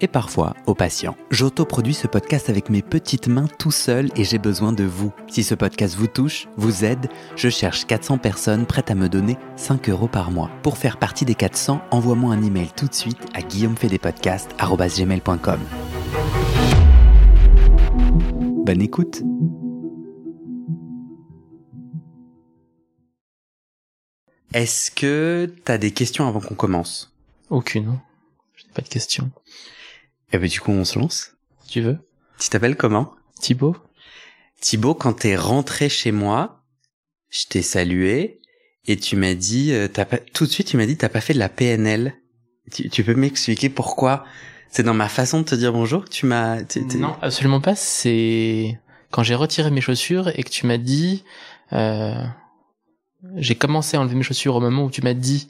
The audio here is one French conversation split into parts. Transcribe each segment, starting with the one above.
et parfois au patient. J'autoproduis ce podcast avec mes petites mains tout seul et j'ai besoin de vous. Si ce podcast vous touche, vous aide, je cherche 400 personnes prêtes à me donner 5 euros par mois. Pour faire partie des 400, envoie-moi un email tout de suite à guillaumefedepodcast.com. Bonne écoute Est-ce que t'as des questions avant qu'on commence? Aucune. Je n'ai pas de questions. Eh ben du coup on se lance. Si tu veux. Tu t'appelles comment? Thibaut Thibaut, quand t'es rentré chez moi, je t'ai salué et tu m'as dit, euh, t'as pas, tout de suite tu m'as dit t'as pas fait de la PNL. Tu, tu peux m'expliquer pourquoi? C'est dans ma façon de te dire bonjour? Que tu m'as. Non, absolument pas. C'est quand j'ai retiré mes chaussures et que tu m'as dit... Euh... J'ai commencé à enlever mes chaussures au moment où tu m'as dit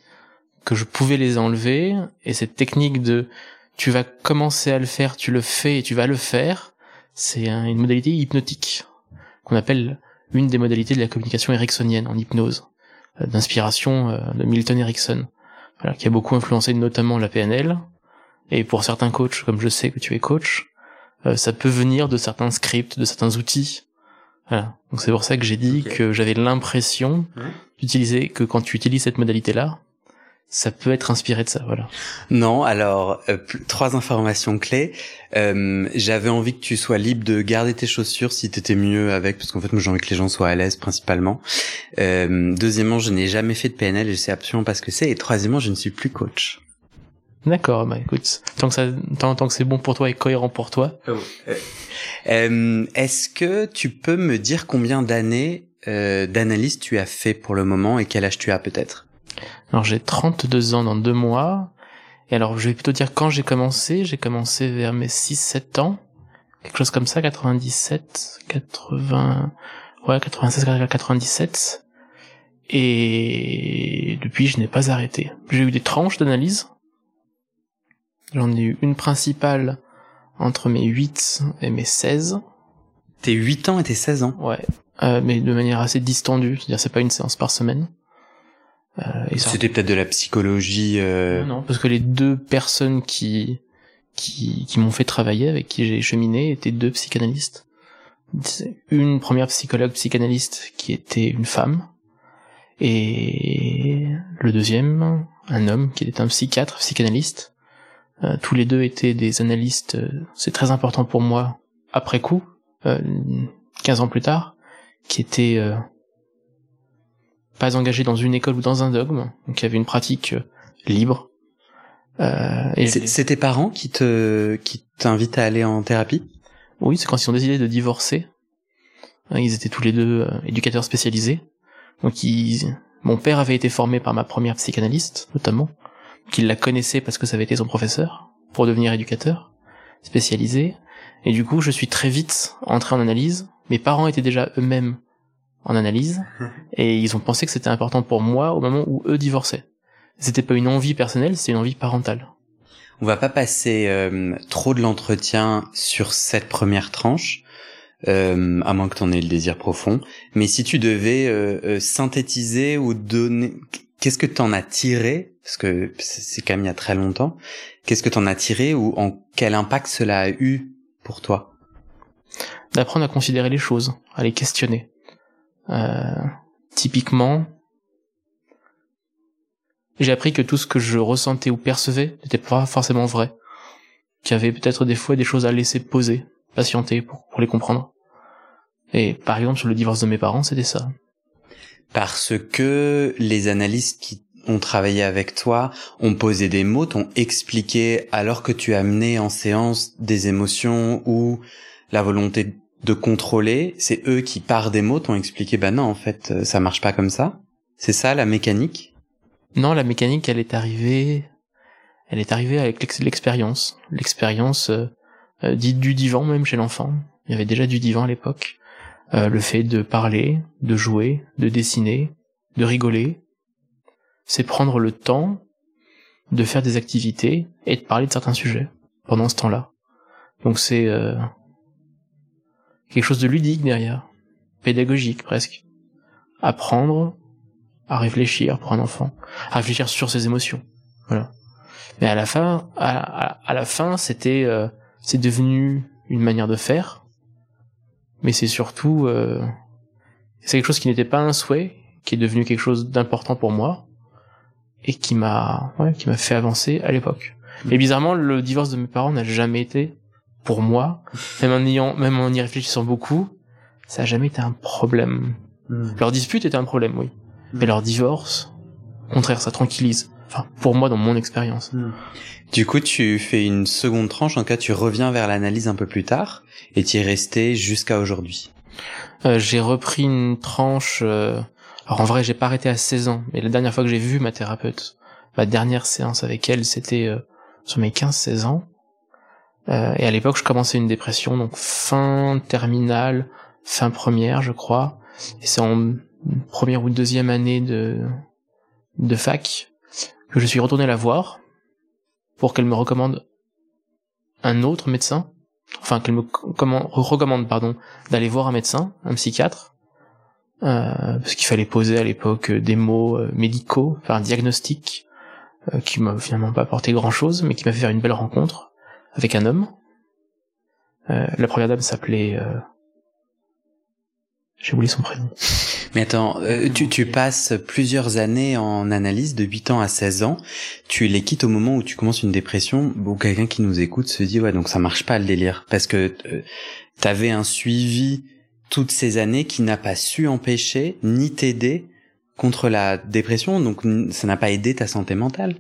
que je pouvais les enlever. Et cette technique de tu vas commencer à le faire, tu le fais et tu vas le faire, c'est un- une modalité hypnotique qu'on appelle une des modalités de la communication ericksonienne en hypnose, euh, d'inspiration euh, de Milton Erickson, voilà, qui a beaucoup influencé notamment la PNL. Et pour certains coachs, comme je sais que tu es coach, euh, ça peut venir de certains scripts, de certains outils. Voilà. Donc c'est pour ça que j'ai dit que j'avais l'impression Ouais. d'utiliser que quand tu utilises cette modalité-là, ça peut être inspiré de ça. Voilà. Non, alors euh, trois informations clés. Euh, J'avais envie que tu sois libre de garder tes chaussures si t'étais mieux avec, parce qu'en fait moi j'ai envie que les gens soient à l'aise principalement. Euh, deuxièmement, je n'ai jamais fait de PNL et je sais absolument pas ce que c'est. Et troisièmement, je ne suis plus coach. D'accord. Bah écoute, tant que ça, tant, tant que c'est bon pour toi et cohérent pour toi, Euh, Est-ce que tu peux me dire combien d'années euh, d'analyse tu as fait pour le moment et quel âge tu as peut-être? Alors j'ai 32 ans dans deux mois. Et alors je vais plutôt dire quand j'ai commencé, j'ai commencé vers mes 6-7 ans. Quelque chose comme ça, 97, 80, ouais, 96, 97. Et depuis je n'ai pas arrêté. J'ai eu des tranches d'analyse. J'en ai eu une principale entre mes 8 et mes 16. T'es 8 ans et t'es 16 ans. Ouais. Euh, mais de manière assez distendue, c'est-à-dire c'est pas une séance par semaine. Euh, et ça- C'était peut-être de la psychologie. euh, non, non, parce que les deux personnes qui qui, qui m'ont fait travailler, avec qui j'ai cheminé, étaient deux psychanalystes. Une première psychologue psychanalyste qui était une femme, et le deuxième, un homme qui était un psychiatre psychanalyste. Euh, tous les deux étaient des analystes, euh, c'est très important pour moi, après coup, euh, 15 ans plus tard, qui étaient euh, pas engagés dans une école ou dans un dogme, donc qui avaient une pratique euh, libre. Euh, et C'est c'est tes parents qui te qui t'invitent à aller en thérapie? Oui, c'est quand ils ont décidé de divorcer. Hein, Ils étaient tous les deux euh, éducateurs spécialisés. Donc ils... mon père avait été formé par ma première psychanalyste, notamment, qu'il la connaissait parce que ça avait été son professeur, pour devenir éducateur, spécialisé. Et du coup, je suis très vite entré en analyse. Mes parents étaient déjà eux-mêmes en analyse, et ils ont pensé que c'était important pour moi au moment où eux divorçaient. C'était pas une envie personnelle, c'était une envie parentale. On va pas passer euh, trop de l'entretien sur cette première tranche, euh, à moins que t'en aies le désir profond. Mais si tu devais euh, euh, synthétiser ou donner, qu'est-ce que t'en as tiré Parce que c'est c'est quand même il y a très longtemps. Qu'est-ce que t'en as tiré ou en quel impact cela a eu pour toi? D'apprendre à considérer les choses, à les questionner. Euh, typiquement, j'ai appris que tout ce que je ressentais ou percevais n'était pas forcément vrai. Qu'il y avait peut-être des fois des choses à laisser poser, patienter pour, les comprendre. Et par exemple, sur le divorce de mes parents, c'était ça. Parce que les analystes qui ont travaillé avec toi ont posé des mots, t'ont expliqué alors que tu as amené en séance des émotions ou la volonté de contrôler, c'est eux qui par des mots t'ont expliqué bah non en fait euh, ça marche pas comme ça. C'est ça la mécanique? Non, la mécanique elle est arrivée elle est arrivée avec l'expérience, l'expérience euh, euh, dite du divan même chez l'enfant. Il y avait déjà du divan à l'époque. le fait de parler, de jouer, de dessiner, de rigoler, c'est prendre le temps de faire des activités et de parler de certains sujets pendant ce temps-là. Donc c'est euh, quelque chose de ludique derrière, pédagogique presque. Apprendre à réfléchir pour un enfant, à réfléchir sur ses émotions. Voilà. Mais à la fin, à, la fin, c'était, euh, c'est devenu une manière de faire. Mais c'est surtout, euh, c'est quelque chose qui n'était pas un souhait, qui est devenu quelque chose d'important pour moi et qui m'a, ouais, qui m'a fait avancer à l'époque. Mais bizarrement, le divorce de mes parents n'a jamais été, pour moi, même en ayant, même en y réfléchissant beaucoup, ça a jamais été un problème. Hmm. Leur dispute était un problème, oui. Hmm. Mais leur divorce, au contraire, ça tranquillise. Enfin, pour moi, dans mon expérience. Hmm. Du coup, tu fais une seconde tranche, en cas, tu reviens vers l'analyse un peu plus tard, et tu es resté jusqu'à aujourd'hui. Euh, j'ai repris une tranche, euh, alors en vrai, j'ai pas arrêté à 16 ans, mais la dernière fois que j'ai vu ma thérapeute, ma dernière séance avec elle, c'était euh, sur mes 15-16 ans. Euh, et à l'époque, je commençais une dépression, donc fin terminale, fin première, je crois. Et c'est en première ou deuxième année de, de fac que je suis retourné la voir pour qu'elle me recommande un autre médecin. Enfin, qu'elle me recommande, pardon, d'aller voir un médecin, un psychiatre. Euh, parce qu'il fallait poser à l'époque des mots euh, médicaux, faire un diagnostic euh, qui m'a finalement pas apporté grand chose, mais qui m'a fait faire une belle rencontre avec un homme. Euh, la première dame s'appelait... Euh... J'ai oublié son prénom. Mais attends, euh, tu, tu passes plusieurs années en analyse, de 8 ans à 16 ans. Tu les quittes au moment où tu commences une dépression. Bon, quelqu'un qui nous écoute se dit, ouais, donc ça marche pas le délire. Parce que euh, t'avais un suivi toutes ces années qui n'a pas su empêcher ni t'aider contre la dépression, donc ça n'a pas aidé ta santé mentale.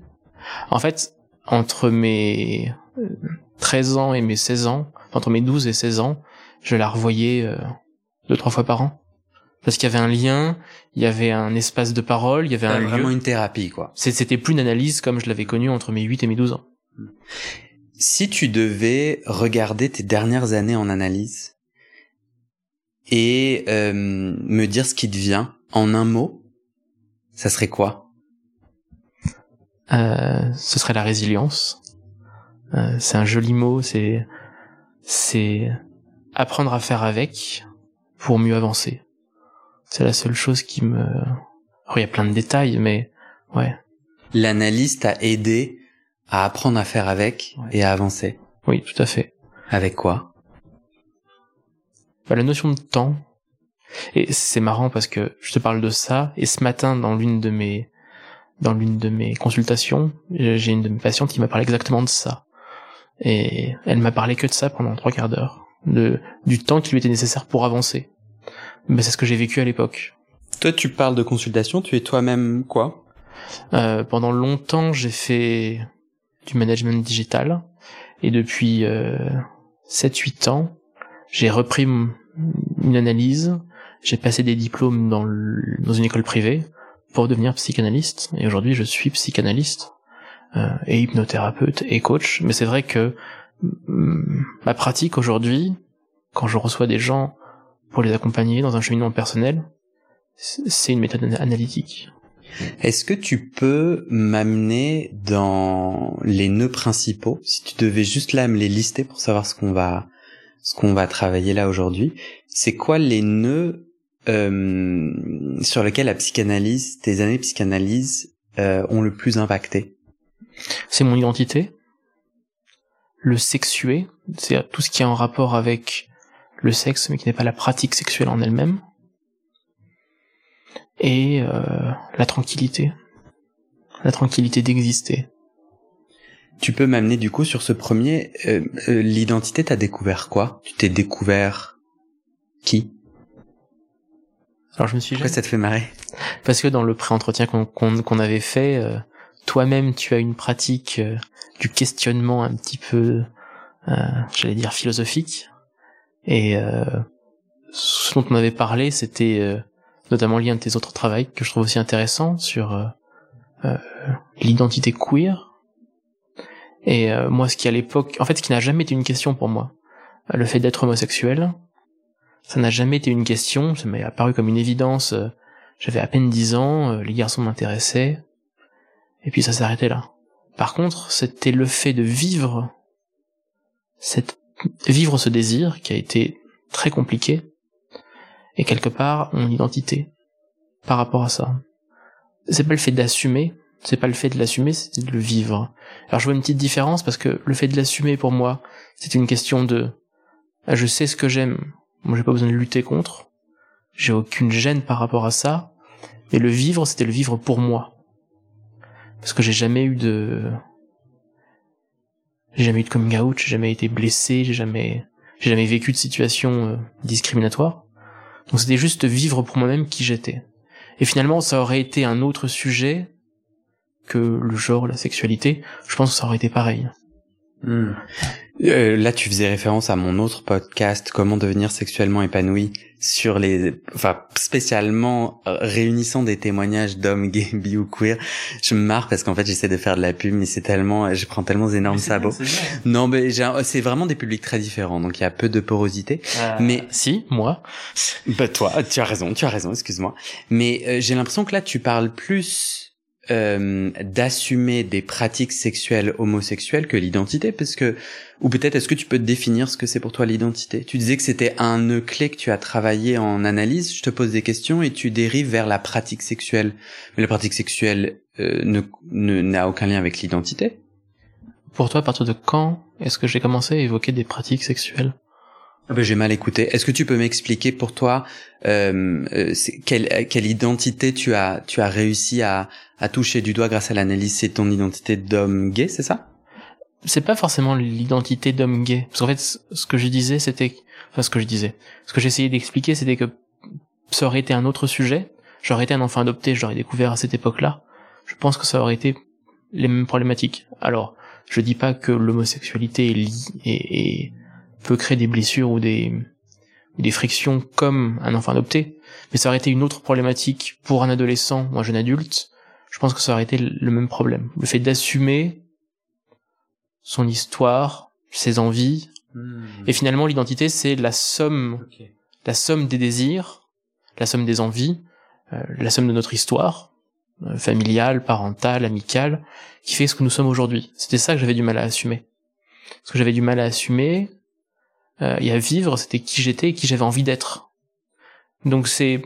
En fait, entre mes 13 ans et mes 16 ans, entre mes 12 et 16 ans, je la revoyais euh, deux trois fois par an. Parce qu'il y avait un lien, il y avait un espace de parole, il y avait un vraiment une thérapie quoi. C'était plus une analyse comme je l'avais connue entre mes 8 et mes 12 ans. Si tu devais regarder tes dernières années en analyse et euh, me dire ce qui te vient en un mot, ça serait quoi? Euh, Ce serait la résilience. Euh, c'est un joli mot, c'est c'est apprendre à faire avec pour mieux avancer. C'est la seule chose qui me... il y a plein de détails, mais ouais. L'analyse t'a aidé à apprendre à faire avec et à avancer. Oui, tout à fait. Avec quoi? Bah, La notion de temps. Et c'est marrant parce que je te parle de ça, et ce matin, dans l'une de mes dans l'une de mes consultations, j'ai une de mes patientes qui m'a parlé exactement de ça. Et elle m'a parlé que de ça pendant trois quarts d'heure, de du temps qui lui était nécessaire pour avancer. Mais c'est ce que j'ai vécu à l'époque. Toi, tu parles de consultation, tu es toi-même quoi? Euh, Pendant longtemps, j'ai fait du management digital, et depuis euh, 7-8 ans, j'ai repris une analyse, j'ai passé des diplômes dans, dans une école privée pour devenir psychanalyste, et aujourd'hui je suis psychanalyste. Euh, et hypnothérapeute et coach. Mais c'est vrai que mm, ma pratique aujourd'hui, quand je reçois des gens pour les accompagner dans un cheminement personnel, c'est une méthode analytique. Est-ce que tu peux m'amener dans les nœuds principaux, si tu devais juste là me les lister pour savoir ce qu'on va ce qu'on va travailler là aujourd'hui, c'est quoi les nœuds euh, sur lesquels la psychanalyse, tes années de psychanalyse euh, ont le plus impacté? C'est mon identité. Le sexué, c'est tout ce qui est en rapport avec le sexe, mais qui n'est pas la pratique sexuelle en elle-même. Et euh, la tranquillité. La tranquillité d'exister. Tu peux m'amener du coup sur ce premier. Euh, euh, l'identité, t'as découvert quoi? Tu t'es découvert qui? Alors je me suis. Pourquoi ça te fait marrer? Parce que dans le pré-entretien qu'on avait fait, toi-même tu as une pratique euh, du questionnement un petit peu, euh, j'allais dire philosophique, Et euh, ce dont on avait parlé, c'était euh, notamment lié à de tes autres travaux que je trouve aussi intéressant sur l'identité queer. Et moi, ce qui à l'époque, en fait, ce qui n'a jamais été une question pour moi, le fait d'être homosexuel, ça n'a jamais été une question. Ça m'est apparu comme une évidence. J'avais à peine dix ans, les garçons m'intéressaient, et puis ça s'arrêtait là. Par contre, c'était le fait de vivre cette vivre ce désir qui a été très compliqué et quelque part mon identité par rapport à ça. C'est pas le fait d'assumer, c'est pas le fait de l'assumer, c'est de le vivre. Alors je vois une petite différence parce que le fait de l'assumer pour moi, c'est une question de ah, je sais ce que j'aime, moi j'ai pas besoin de lutter contre, j'ai aucune gêne par rapport à ça, mais le vivre c'était le vivre pour moi. Parce que j'ai jamais eu de j'ai jamais eu de coming out, j'ai jamais été blessé, j'ai jamais j'ai jamais vécu de situation euh, discriminatoire. Donc c'était juste vivre pour moi-même qui j'étais. Et finalement, ça aurait été un autre sujet que le genre, la sexualité. Je pense que ça aurait été pareil. Hmm. Euh, là, tu faisais référence à mon autre podcast, Comment devenir sexuellement épanoui, sur les, enfin, spécialement euh, réunissant des témoignages d'hommes gays, bi ou queer. Je me marre parce qu'en fait, j'essaie de faire de la pub, mais c'est tellement, je prends tellement d'énormes sabots. non, mais c'est vraiment des publics très différents, donc il y a peu de porosité. Euh, mais si, moi. Bah toi, tu as raison, tu as raison, excuse-moi. Mais j'ai l'impression que là, tu parles plus euh, d'assumer des pratiques sexuelles homosexuelles que l'identité parce que ou peut-être est-ce que tu peux définir ce que c'est pour toi l'identité? Tu disais que c'était un nœud clé que tu as travaillé en analyse. Je te pose des questions et tu dérives vers la pratique sexuelle. Mais la pratique sexuelle euh, ne n'a aucun lien avec l'identité? Pour toi à partir de quand est-ce que j'ai commencé à évoquer des pratiques sexuelles? Ah ben, j'ai mal écouté. Est-ce que tu peux m'expliquer pour toi euh, euh quelle, quelle identité tu as tu as réussi à, à toucher du doigt grâce à l'analyse? C'est ton identité d'homme gay, c'est ça? C'est pas forcément l'identité d'homme gay. Parce qu'en fait, ce que je disais, c'était, enfin ce que je disais, ce que j'essayais d'expliquer, c'était que ça aurait été un autre sujet. J'aurais été un enfant adopté, j'aurais découvert à cette époque-là. Je pense que ça aurait été les mêmes problématiques. Alors, je dis pas que l'homosexualité est, est, est peut créer des blessures ou des, des frictions comme un enfant adopté, mais ça aurait été une autre problématique pour un adolescent ou un jeune adulte. Je pense que ça aurait été le même problème. Le fait d'assumer son histoire, ses envies, hmm. et finalement l'identité c'est la somme, la somme des désirs, la somme des envies, euh, la somme de notre histoire, euh, familiale, parentale, amicale, qui fait ce que nous sommes aujourd'hui. C'était ça que j'avais du mal à assumer. Ce que j'avais du mal à assumer, euh, et à vivre, c'était qui j'étais et qui j'avais envie d'être. Donc c'est,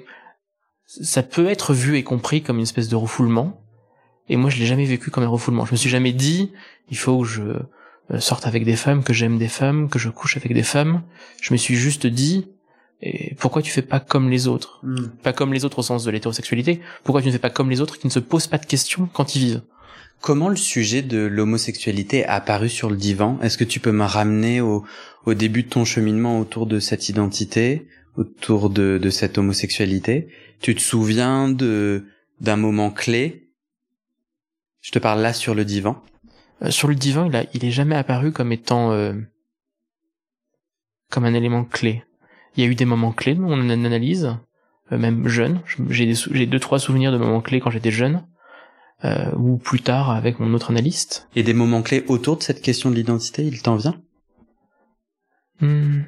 ça peut être vu et compris comme une espèce de refoulement. Et moi, je l'ai jamais vécu comme un refoulement. Je me suis jamais dit, il faut que je euh, sorte avec des femmes, que j'aime des femmes, que je couche avec des femmes. Je me suis juste dit, et pourquoi tu fais pas comme les autres? Hmm. Pas comme les autres au sens de l'hétérosexualité. Pourquoi tu ne fais pas comme les autres qui ne se posent pas de questions quand ils vivent? Comment le sujet de l'homosexualité a apparu sur le divan? Est-ce que tu peux me ramener au, au, début de ton cheminement autour de cette identité, autour de, de cette homosexualité Tu te souviens de d'un moment clé? Je te parle là sur le divan. Euh, sur le divan, il, a, il est jamais apparu comme étant euh, comme un élément clé. Il y a eu des moments clés dans mon analyse, euh, même jeune. J'ai j'ai deux trois souvenirs de moments clés quand j'étais jeune euh, ou plus tard avec mon autre analyste. Et des moments clés autour de cette question de l'identité, il t'en vient? Hmm.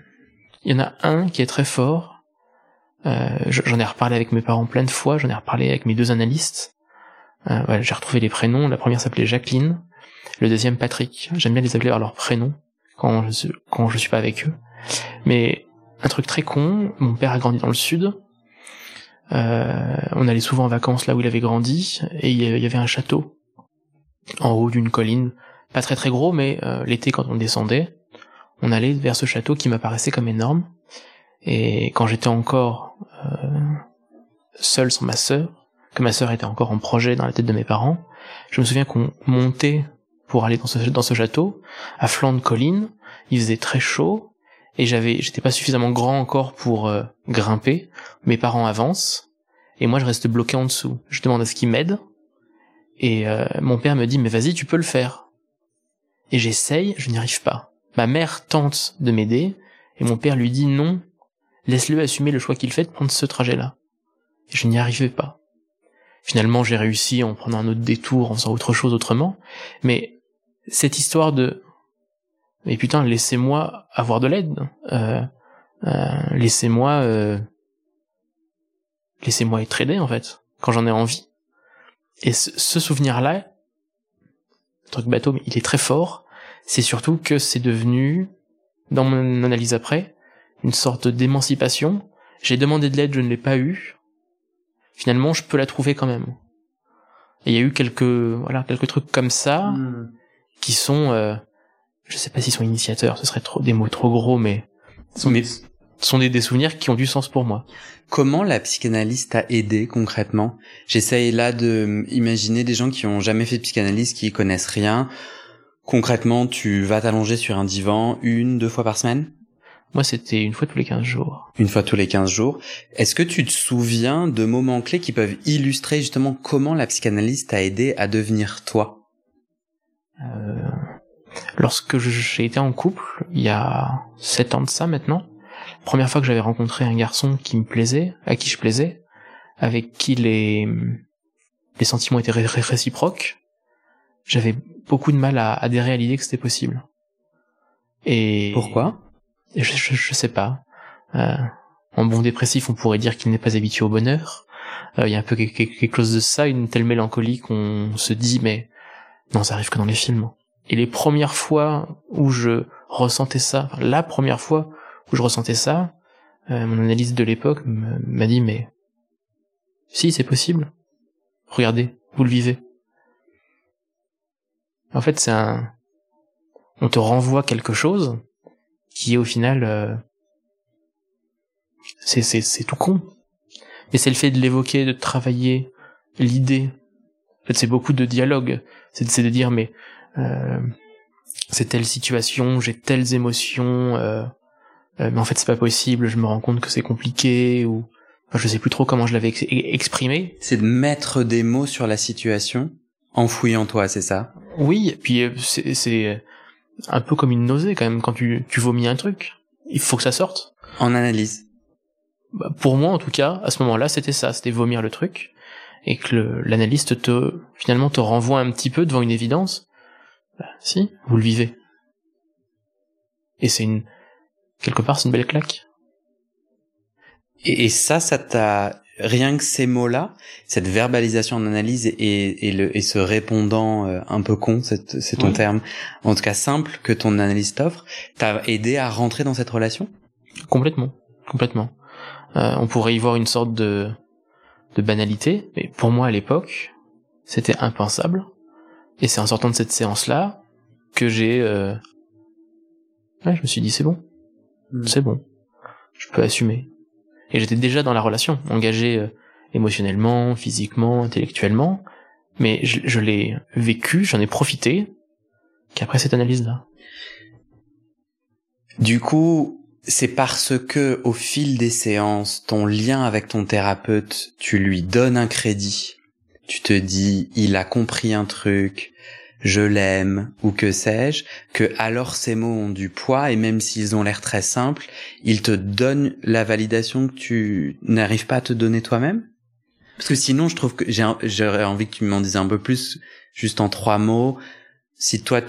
Il y en a un qui est très fort. Euh, j'en ai reparlé avec mes parents plein de fois, j'en ai reparlé avec mes deux analystes. Euh, j'ai retrouvé les prénoms. La première s'appelait Jacqueline, le deuxième Patrick. J'aime bien les appeler par leur prénom quand je, quand je suis pas avec eux. Mais un truc très con, mon père a grandi dans le sud, euh, on allait souvent en vacances là où il avait grandi, et il y avait un château en haut d'une colline, pas très très gros, mais euh, l'été quand on descendait, on allait vers ce château qui m'apparaissait comme énorme. Et quand j'étais encore euh, seul sans ma sœur, que ma sœur était encore en projet dans la tête de mes parents, je me souviens qu'on montait pour aller dans ce, château, à flanc de colline, il faisait très chaud, et j'avais j'étais pas suffisamment grand encore pour euh, grimper. Mes parents avancent et moi je reste bloqué en dessous. Je demande à ce qu'ils m'aident et euh, mon père me dit mais vas-y tu peux le faire. Et j'essaye, je n'y arrive pas. Ma mère tente de m'aider Et mon père lui dit non, laisse-le assumer le choix qu'il fait de prendre ce trajet-là. Et je n'y arrivais pas. Finalement, j'ai réussi en prenant un autre détour, en faisant autre chose autrement. Mais cette histoire de mais putain, laissez-moi avoir de l'aide. Euh, euh, laissez-moi euh, laissez-moi être aidé en fait quand j'en ai envie. Et ce, souvenir-là, truc bateau, il est très fort. C'est surtout que c'est devenu, dans mon analyse après, une sorte d'émancipation. J'ai demandé de l'aide, je ne l'ai pas eu. Finalement, je peux la trouver quand même. Et il y a eu quelques, voilà, quelques trucs comme ça Hmm. qui sont, euh, je sais pas s'ils sont initiateurs, ce serait trop des mots trop gros, mais sont, Mais sont des, des souvenirs qui ont du sens pour moi. comment la psychanalyse t'a aidé concrètement? J'essaye là de euh, imaginer des gens qui ont jamais fait de psychanalyse, qui y connaissent rien. Concrètement, tu vas t'allonger sur un divan une, deux fois par semaine? Moi, c'était une fois tous les 15 jours. Une fois tous les 15 jours. Est-ce que tu te souviens de moments clés qui peuvent illustrer justement comment la psychanalyse t'a aidé à devenir toi? Euh, lorsque j'ai été en couple, il y a sept ans de ça maintenant, première fois que j'avais rencontré un garçon qui me plaisait, à qui je plaisais, avec qui les, les sentiments étaient ré- ré- réciproques, j'avais beaucoup de mal à adhérer à l'idée que c'était possible. Et Pourquoi? Je, je, je sais pas. Euh, en bon dépressif, on pourrait dire qu'il n'est pas habitué au bonheur. Euh, Il y a un peu quelque, quelque chose de ça, une telle mélancolie qu'on se dit, mais non, ça arrive que dans les films. Et les premières fois où je ressentais ça, enfin, la première fois où je ressentais ça, euh, mon analyse de l'époque m'a dit, mais si, c'est possible. Regardez, vous le vivez. En fait, c'est un... On te renvoie quelque chose qui est au final euh, c'est c'est c'est tout con. Mais c'est le fait de l'évoquer de travailler l'idée. En fait c'est beaucoup de dialogue. C'est de dire mais euh, c'est telle situation j'ai telles émotions euh, euh, mais en fait c'est pas possible je me rends compte que c'est compliqué ou enfin, je sais plus trop comment je l'avais ex- exprimé. C'est de mettre des mots sur la situation enfouie en toi, c'est ça? Oui et puis euh, c'est un peu comme une nausée quand même quand tu tu vomis un truc. Il faut que ça sorte. En analyse. Bah, pour moi en tout cas à ce moment-là c'était ça c'était vomir le truc et que l'analyste te finalement te renvoie un petit peu devant une évidence. Bah, si vous le vivez. Et c'est une quelque part c'est une belle claque. Et, et ça, ça t'a rien que ces mots-là, cette verbalisation en analyse et, et, le, et ce répondant euh, un peu con, c'est c'est ton Oui. terme, en tout cas simple que ton analyse t'offre, t'a aidé à rentrer dans cette relation? Complètement complètement Euh, on pourrait y voir une sorte de de banalité mais pour moi à l'époque c'était impensable et c'est en sortant de cette séance là que j'ai euh... ouais je me suis dit c'est bon c'est bon. Je peux assumer. Et j'étais déjà dans la relation, engagé euh, émotionnellement, physiquement, intellectuellement, mais je, je l'ai vécu, j'en ai profité, qu'après cette analyse-là. Du coup, c'est parce que au fil des séances, ton lien avec ton thérapeute, tu lui donnes un crédit. Tu te dis, il a compris un truc, je l'aime, ou que sais-je, que alors ces mots ont du poids et même s'ils ont l'air très simples, ils te donnent la validation que tu n'arrives pas à te donner toi-même? Parce que sinon, je trouve que j'aurais envie que tu m'en dises un peu plus, juste en trois mots. Si toi,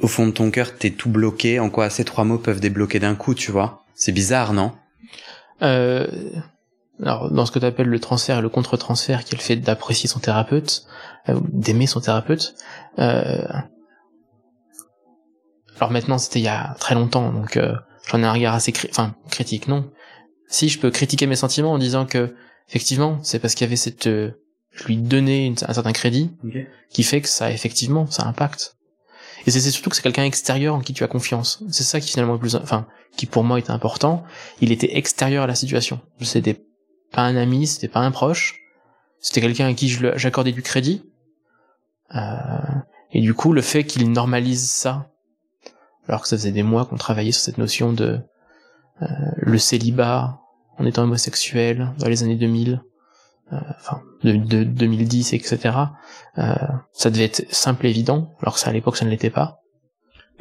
au fond de ton cœur, t'es tout bloqué, en quoi ces trois mots peuvent débloquer d'un coup, tu vois? C'est bizarre, non? Euh, alors, dans ce que tu appelles le transfert et le contre-transfert, qui est le fait d'apprécier son thérapeute, euh, d'aimer son thérapeute, euh, alors maintenant, c'était il y a très longtemps, donc euh, j'en ai un regard assez cri- enfin, critique, non. Si je peux critiquer mes sentiments en disant que, effectivement, c'est parce qu'il y avait cette... euh, je lui donnais une- un certain crédit qui fait que ça, effectivement, ça impacte. Et c'est c'est surtout que c'est quelqu'un extérieur en qui tu as confiance. C'est ça qui finalement est plus, enfin, qui pour moi était important. Il était extérieur à la situation. C'était pas un ami, c'était pas un proche. C'était quelqu'un à qui j'accordais du crédit. Euh, et du coup, le fait qu'il normalise ça, alors que ça faisait des mois qu'on travaillait sur cette notion de euh, le célibat en étant homosexuel dans les années 2000, euh, enfin de, de 2010, etc. Euh, ça devait être simple et évident, alors que ça à l'époque ça ne l'était pas.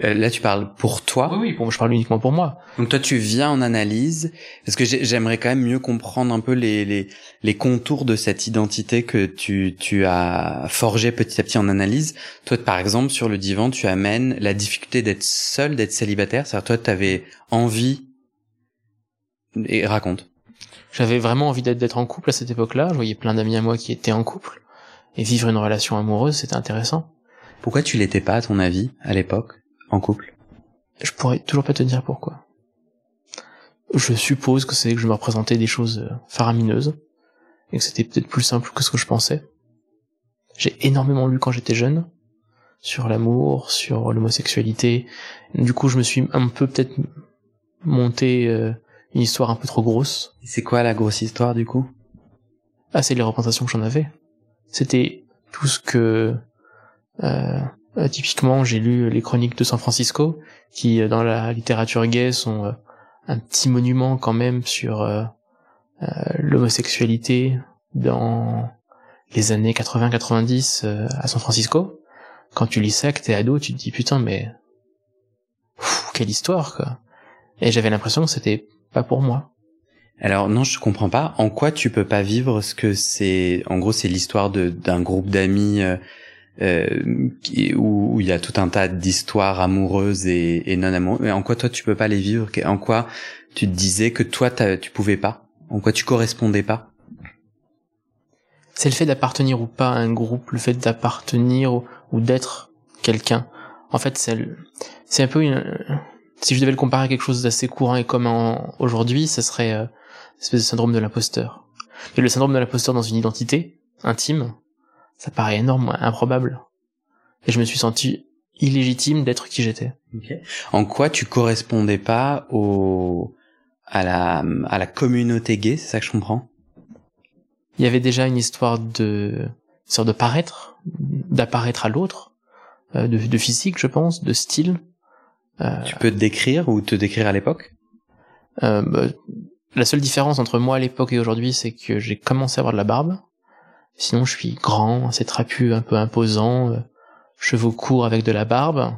Euh, là, tu parles pour toi. Oui, oui, bon, je parle uniquement pour moi? Donc toi, tu viens en analyse, parce que j'aimerais quand même mieux comprendre un peu les, les, les contours de cette identité que tu, tu as forgé petit à petit en analyse. Toi, par exemple, sur le divan, tu amènes la difficulté d'être seul, d'être célibataire. C'est-à-dire, toi, tu avais envie... Et raconte. J'avais vraiment envie d'être en couple à cette époque-là. Je voyais plein d'amis à moi qui étaient en couple. Et vivre une relation amoureuse, c'était intéressant. Pourquoi tu l'étais pas, à ton avis, à l'époque? En couple Je pourrais toujours pas te dire pourquoi. Je suppose que c'est que je me représentais des choses euh, faramineuses et que c'était peut-être plus simple que ce que je pensais. J'ai énormément lu quand j'étais jeune sur l'amour, sur l'homosexualité. Du coup, je me suis un peu peut-être monté euh, une histoire un peu trop grosse. C'est quoi la grosse histoire du coup? Ah, c'est les représentations que j'en avais. C'était tout ce que euh, euh, typiquement, j'ai lu les chroniques de San Francisco, qui euh, dans la littérature gay sont euh, un petit monument quand même sur l'homosexualité dans les années 80-90 à San Francisco. Quand tu lis ça, que t'es ado, tu te dis putain mais quelle histoire quoi. Et j'avais l'impression que c'était pas pour moi. Alors non, je comprends pas. En quoi tu peux pas vivre ce que c'est En gros, c'est l'histoire d'un groupe d'amis euh, où, il y a tout un tas d'histoires amoureuses et, et non amoureuses. En quoi toi tu peux pas les vivre? En quoi tu te disais que toi tu pouvais pas? En quoi tu correspondais pas? C'est le fait d'appartenir ou pas à un groupe, le fait d'appartenir ou, d'être quelqu'un. En fait, c'est un peu une si je devais le comparer à quelque chose d'assez courant et commun aujourd'hui, ce serait euh, espèce de syndrome de l'imposteur. Mais le syndrome de l'imposteur dans une identité intime, ça paraît énorme, improbable. Et je me suis senti illégitime d'être qui j'étais. En quoi tu correspondais pas au à la à la communauté gay, c'est ça que je comprends? Il y avait déjà une histoire de sorte de paraître, d'apparaître à l'autre, euh, de, de, physique, je pense, de style. Euh, tu peux te décrire ou te décrire à l'époque? euh, bah, La seule différence entre moi à l'époque et aujourd'hui, c'est que j'ai commencé à avoir de la barbe. Sinon, je suis grand, assez trapu, un peu imposant, euh, cheveux courts avec de la barbe,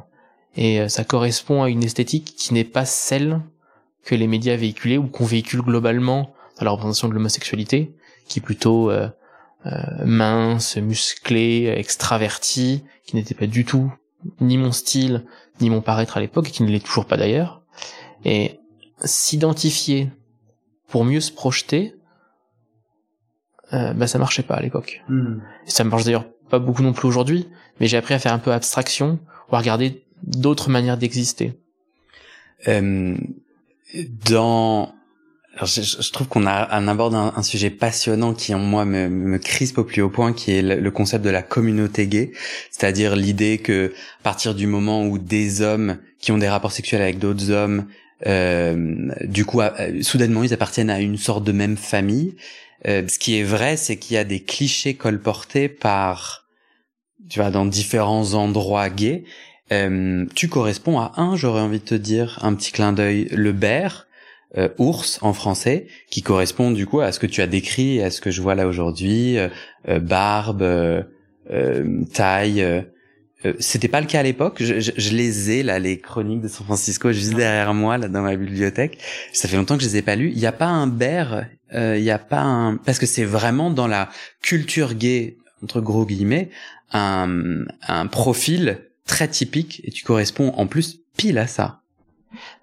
et euh, ça correspond à une esthétique qui n'est pas celle que les médias véhiculaient ou qu'on véhicule globalement dans la représentation de l'homosexualité, qui est plutôt euh, mince, musclé, extraverti, qui n'était pas du tout ni mon style, ni mon paraître à l'époque, et qui ne l'est toujours pas d'ailleurs. Et s'identifier pour mieux se projeter, euh, bah ça marchait pas à l'époque. Hmm. Ça marche d'ailleurs pas beaucoup non plus aujourd'hui, mais j'ai appris à faire un peu abstraction ou à regarder d'autres manières d'exister. Euh, dans alors je, je, trouve qu'on a on aborde un, sujet passionnant qui en moi me, me crispe au plus haut point, qui est le, concept de la communauté gay, c'est-à-dire l'idée que à partir du moment où des hommes qui ont des rapports sexuels avec d'autres hommes, euh, du coup, soudainement, ils appartiennent à une sorte de même famille, euh, ce qui est vrai, c'est qu'il y a des clichés colportés par, tu vois, dans différents endroits gays. Euh, tu corresponds à un, j'aurais envie de te dire, un petit clin d'œil, le bear, euh, ours en français, qui correspond du coup à ce que tu as décrit, à ce que je vois là aujourd'hui, barbe, taille. C'était pas le cas à l'époque. Je, je, je, les ai là, les chroniques de San Francisco, juste derrière moi là dans ma bibliothèque. Ça fait longtemps que je les ai pas lues. Il n'y a pas un bear il euh, y a pas un parce que c'est vraiment dans la culture gay entre gros guillemets un, un profil très typique et tu corresponds en plus pile à ça.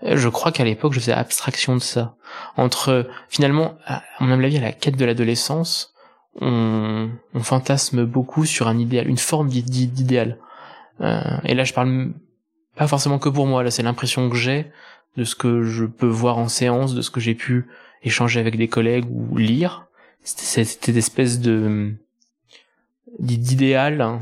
Euh, je crois qu'à l'époque, je faisais abstraction de ça. Entre, finalement, à mon avis, à la quête de l'adolescence, on, on, fantasme beaucoup sur un idéal, une forme d'idéal. Euh, et là, je parle pas forcément que pour moi. Là, c'est l'impression que j'ai de ce que je peux voir en séance, de ce que j'ai pu échanger avec des collègues ou lire. C'était cette espèce de d'idéal hein.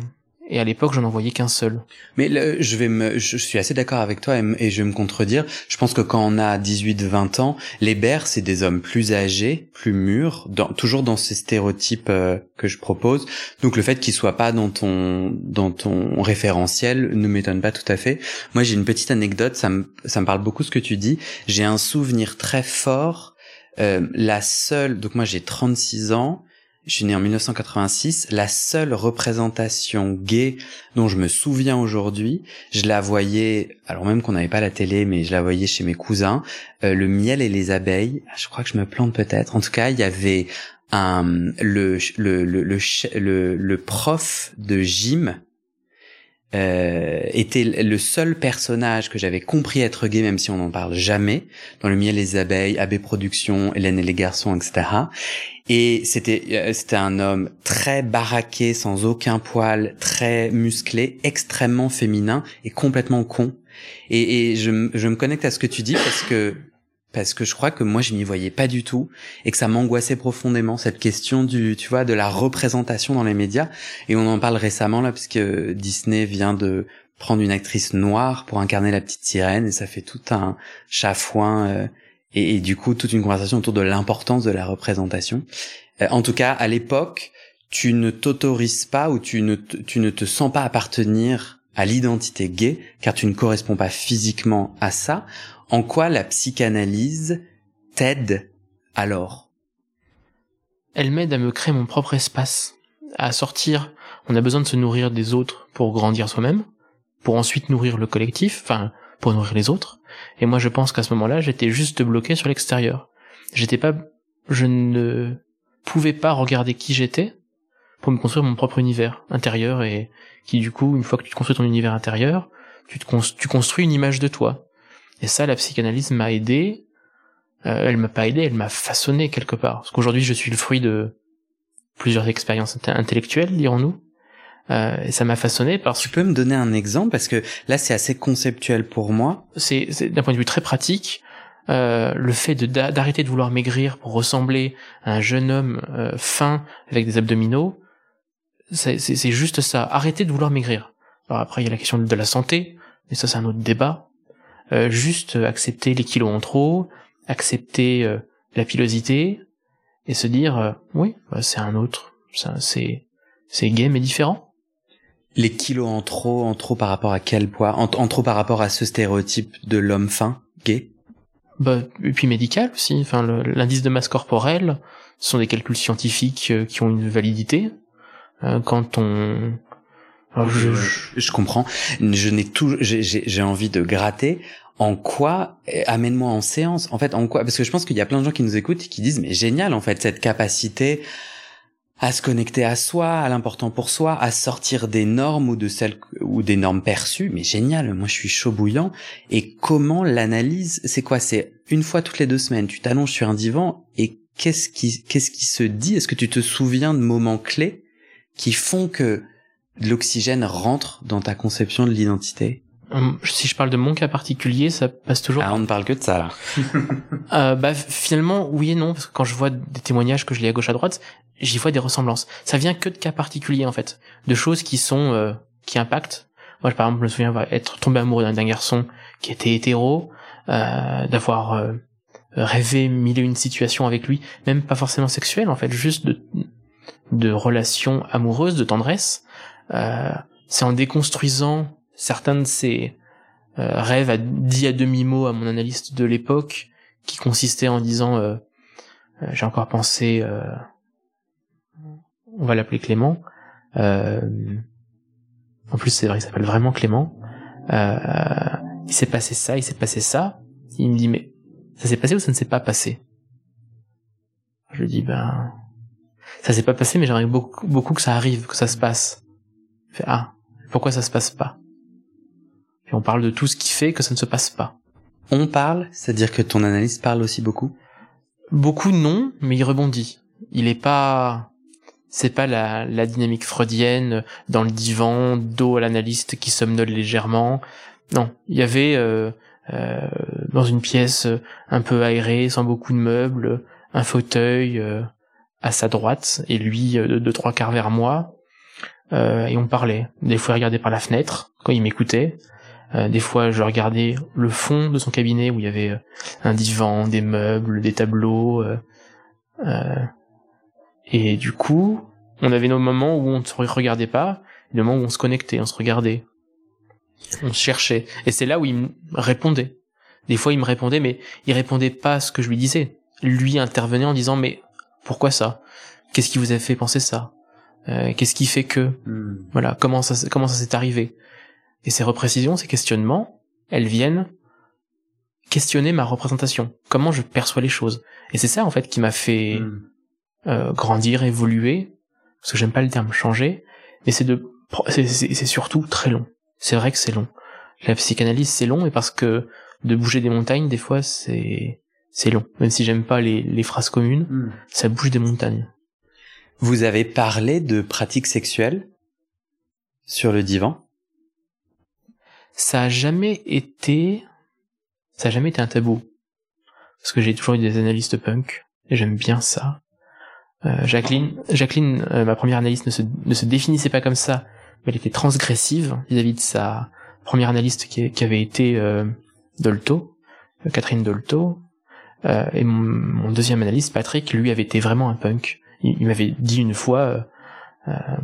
et à l'époque j'en envoyais qu'un seul. Mais je vais me, je suis assez d'accord avec toi et, je vais me contredire. Je pense que quand on a 18-20 ans, les bers c'est des hommes plus âgés, plus mûrs, toujours dans ces stéréotypes euh, que je propose. Donc le fait qu'ils soient pas dans ton dans ton référentiel ne m'étonne pas tout à fait. Moi j'ai une petite anecdote, ça me ça me parle beaucoup ce que tu dis. J'ai un souvenir très fort euh, la seule, donc moi j'ai 36 ans, je suis né en 1986, la seule représentation gay dont je me souviens aujourd'hui, je la voyais, alors même qu'on n'avait pas la télé, mais je la voyais chez mes cousins, euh, le miel et les abeilles. Ah, je crois que je me plante peut-être. En tout cas, il y avait un le le le le, le prof de gym euh, était le seul personnage que j'avais compris être gay, même si on n'en parle jamais, dans le miel et les abeilles, AB Productions, Hélène et les garçons, etc. Et c'était euh, c'était un homme très baraqué, sans aucun poil, très musclé, extrêmement féminin et complètement con. Et, et je, je me connecte à ce que tu dis parce que parce que je crois que moi je m'y voyais pas du tout et que ça m'angoissait profondément cette question du tu vois de la représentation dans les médias et on en parle récemment là puisque Disney vient de prendre une actrice noire pour incarner la petite sirène et ça fait tout un chafouin euh, et, du coup toute une conversation autour de l'importance de la représentation. Euh, en tout cas, à l'époque, tu ne t'autorises pas ou tu ne tu ne te sens pas appartenir à l'identité gay car tu ne corresponds pas physiquement à ça en quoi la psychanalyse t'aide alors? Elle m'aide à me créer mon propre espace, à sortir. On a besoin de se nourrir des autres pour grandir soi-même, pour ensuite nourrir le collectif, enfin pour nourrir les autres. Et moi je pense qu'à ce moment-là, j'étais juste bloqué sur l'extérieur. J'étais pas, je ne pouvais pas regarder qui j'étais pour me construire mon propre univers intérieur et qui du coup, une fois que tu construis ton univers intérieur, tu, construis une image de toi. Et ça, la psychanalyse m'a aidé. Euh, elle m'a pas aidé, elle m'a façonné quelque part. Parce qu'aujourd'hui, je suis le fruit de plusieurs expériences intellectuelles, dirons-nous. Euh, et ça m'a façonné parce Tu peux me donner un exemple? Parce que là, c'est assez conceptuel pour moi. C'est d'un point de vue très pratique. Euh, le fait de d'arrêter de vouloir maigrir pour ressembler à un jeune homme euh, fin avec des abdominaux, c'est juste ça. Arrêter de vouloir maigrir. Alors après, il y a la question de la santé, mais ça c'est un autre débat. Euh, juste accepter les kilos en trop, accepter euh, la pilosité et se dire euh, oui, bah, c'est un autre, c'est c'est gay mais différent. Les kilos en trop, en trop par rapport à quel poids? En, trop par rapport à ce stéréotype de l'homme fin, gay? Bah, et puis médical aussi. Enfin, l'indice de masse corporelle, ce sont des calculs scientifiques qui ont une validité. quand on je, je, comprends. Je n'ai tout, j'ai envie de gratter en quoi eh, amène-moi en séance. En fait en quoi parce que je pense qu'il y a plein de gens qui nous écoutent et qui disent mais génial en fait cette capacité à se connecter à soi, à l'important pour soi, à sortir des normes ou de celles ou des normes perçues, mais génial, moi je suis chaud bouillant. Et comment l'analyse, c'est quoi? C'est une fois toutes les deux semaines, tu t'allonges sur un divan et qu'est-ce qui qu'est-ce qui se dit? Est-ce que tu te souviens de moments clés qui font que l'oxygène rentre dans ta conception de l'identité? Si je parle de mon cas particulier, ça passe toujours. Ah, on ne parle que de ça là. euh, bah finalement, oui et non, parce que quand je vois des témoignages que je lis à gauche à droite, j'y vois des ressemblances. Ça vient que de cas particuliers en fait, de choses qui sont euh, qui impactent. Moi, par exemple, je me souviens être tombé amoureux d'un garçon qui était hétéro, euh, d'avoir euh, rêvé mille et une situations avec lui, même pas forcément sexuelles en fait, juste de de relations amoureuses, de tendresse. Euh, c'est en déconstruisant certains de ces euh, rêves à dit à demi-mot à mon analyste de l'époque, qui consistait en disant euh, euh, j'ai encore pensé on va l'appeler Clément. En plus c'est vrai il s'appelle vraiment Clément. Il s'est passé ça il s'est passé ça. Il me dit mais ça s'est passé ou ça ne s'est pas passé? Je lui dis ben ça s'est pas passé mais j'aimerais beaucoup beaucoup que ça arrive que ça se passe. Il fait ah pourquoi ça se passe pas? Et on parle de tout ce qui fait que ça ne se passe pas. On parle, c'est-à-dire que ton analyse parle aussi beaucoup? Beaucoup non, mais il rebondit. Il est pas, c'est pas la, la dynamique freudienne dans le divan, dos à l'analyste qui somnole légèrement. Non, il y avait euh, euh, dans une pièce un peu aérée, sans beaucoup de meubles, un fauteuil euh, à sa droite et lui de, de trois quarts vers moi. et on parlait. Des fois, il regardait par la fenêtre quand il m'écoutait. Euh, des fois, je regardais le fond de son cabinet où il y avait euh, un divan, des meubles, des tableaux. Euh, et du coup, on avait nos moments où on ne se regardait pas, et des moments où on se connectait, on se regardait. On se cherchait. Et c'est là où il me répondait. Des fois, il me répondait, mais il répondait pas à ce que je lui disais. Lui intervenait en disant, mais pourquoi ça? Qu'est-ce qui vous a fait penser ça? Euh, Qu'est-ce qui fait que Hmm. voilà comment ça comment ça s'est arrivé? Et ces reprécisions, ces questionnements, elles viennent questionner ma représentation, comment je perçois les choses. Et c'est ça en fait qui m'a fait Hmm. euh, grandir, évoluer, parce que j'aime pas le terme changer, mais c'est de c'est- surtout très long. C'est vrai que c'est long. La psychanalyse c'est long, et parce que de bouger des montagnes, des fois c'est c'est long. Même si j'aime pas les, les phrases communes, Hmm. ça bouge des montagnes. Vous avez parlé de pratiques sexuelles sur le divan? Ça a jamais été ça a jamais été un tabou. Parce que j'ai toujours eu des analystes punk, et j'aime bien ça. Euh, Jacqueline, Jacqueline, euh, ma première analyste ne se, définissait pas comme ça, mais elle était transgressive vis-à-vis de sa première analyste qui, avait été euh, Dolto, Catherine Dolto, et mon, deuxième analyste, Patrick, lui avait été vraiment un punk. Il m'avait dit une fois, euh,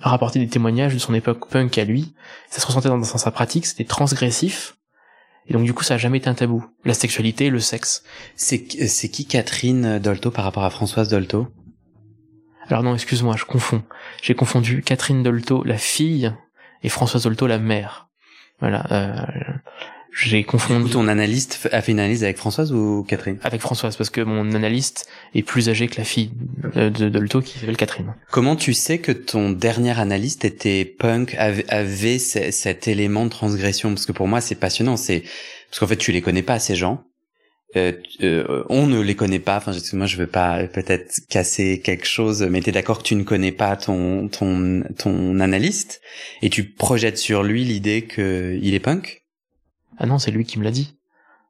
rapporté des témoignages de son époque punk à lui. Ça se ressentait dans, dans sa pratique, c'était transgressif. Et donc du coup, ça a jamais été un tabou. La sexualité, le sexe. C'est c'est qui Catherine Dolto par rapport à Françoise Dolto? Alors non, excuse-moi, je confonds. J'ai confondu Catherine Dolto, la fille, et Françoise Dolto, la mère. Voilà. Euh, j'ai confondu Ton analyste a fait une analyse avec Françoise ou Catherine? Avec Françoise parce que mon analyste est plus âgé que la fille de, de Dolto qui s'appelle Catherine. Comment tu sais que ton dernier analyste était punk, avait, avait ce- cet élément de transgression? Parce que pour moi, c'est passionnant. C'est parce qu'en fait, tu les connais pas ces gens. Euh, euh, on ne les connaît pas. Enfin, je- moi, je veux pas peut-être casser quelque chose, mais t'es d'accord que tu ne connais pas ton ton ton analyste? Et tu projettes sur lui l'idée que il est punk? Ah non, c'est lui qui me l'a dit.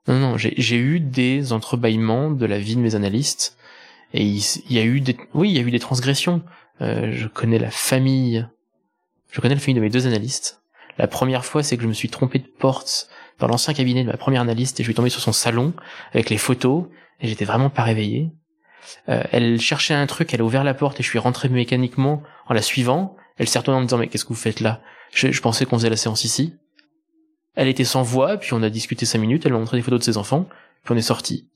Non, non, j'ai eu des entrebâillements de la vie de mes analystes. Et il, y a eu des, oui, il y a eu des transgressions. Euh, je connais la famille, je connais la famille de mes deux analystes. La première fois, c'est que je me suis trompé de porte dans l'ancien cabinet de ma première analyste et je suis tombé sur son salon avec les photos et j'étais vraiment pas réveillé. Euh, elle cherchait un truc, elle a ouvert la porte et je suis rentré mécaniquement en la suivant. Elle s'est retournée en me disant mais qu'est-ce que vous faites là? Je pensais qu'on faisait la séance ici. Elle était sans voix, puis on a discuté cinq minutes, elle m'a montré des photos de ses enfants, puis on est sorti.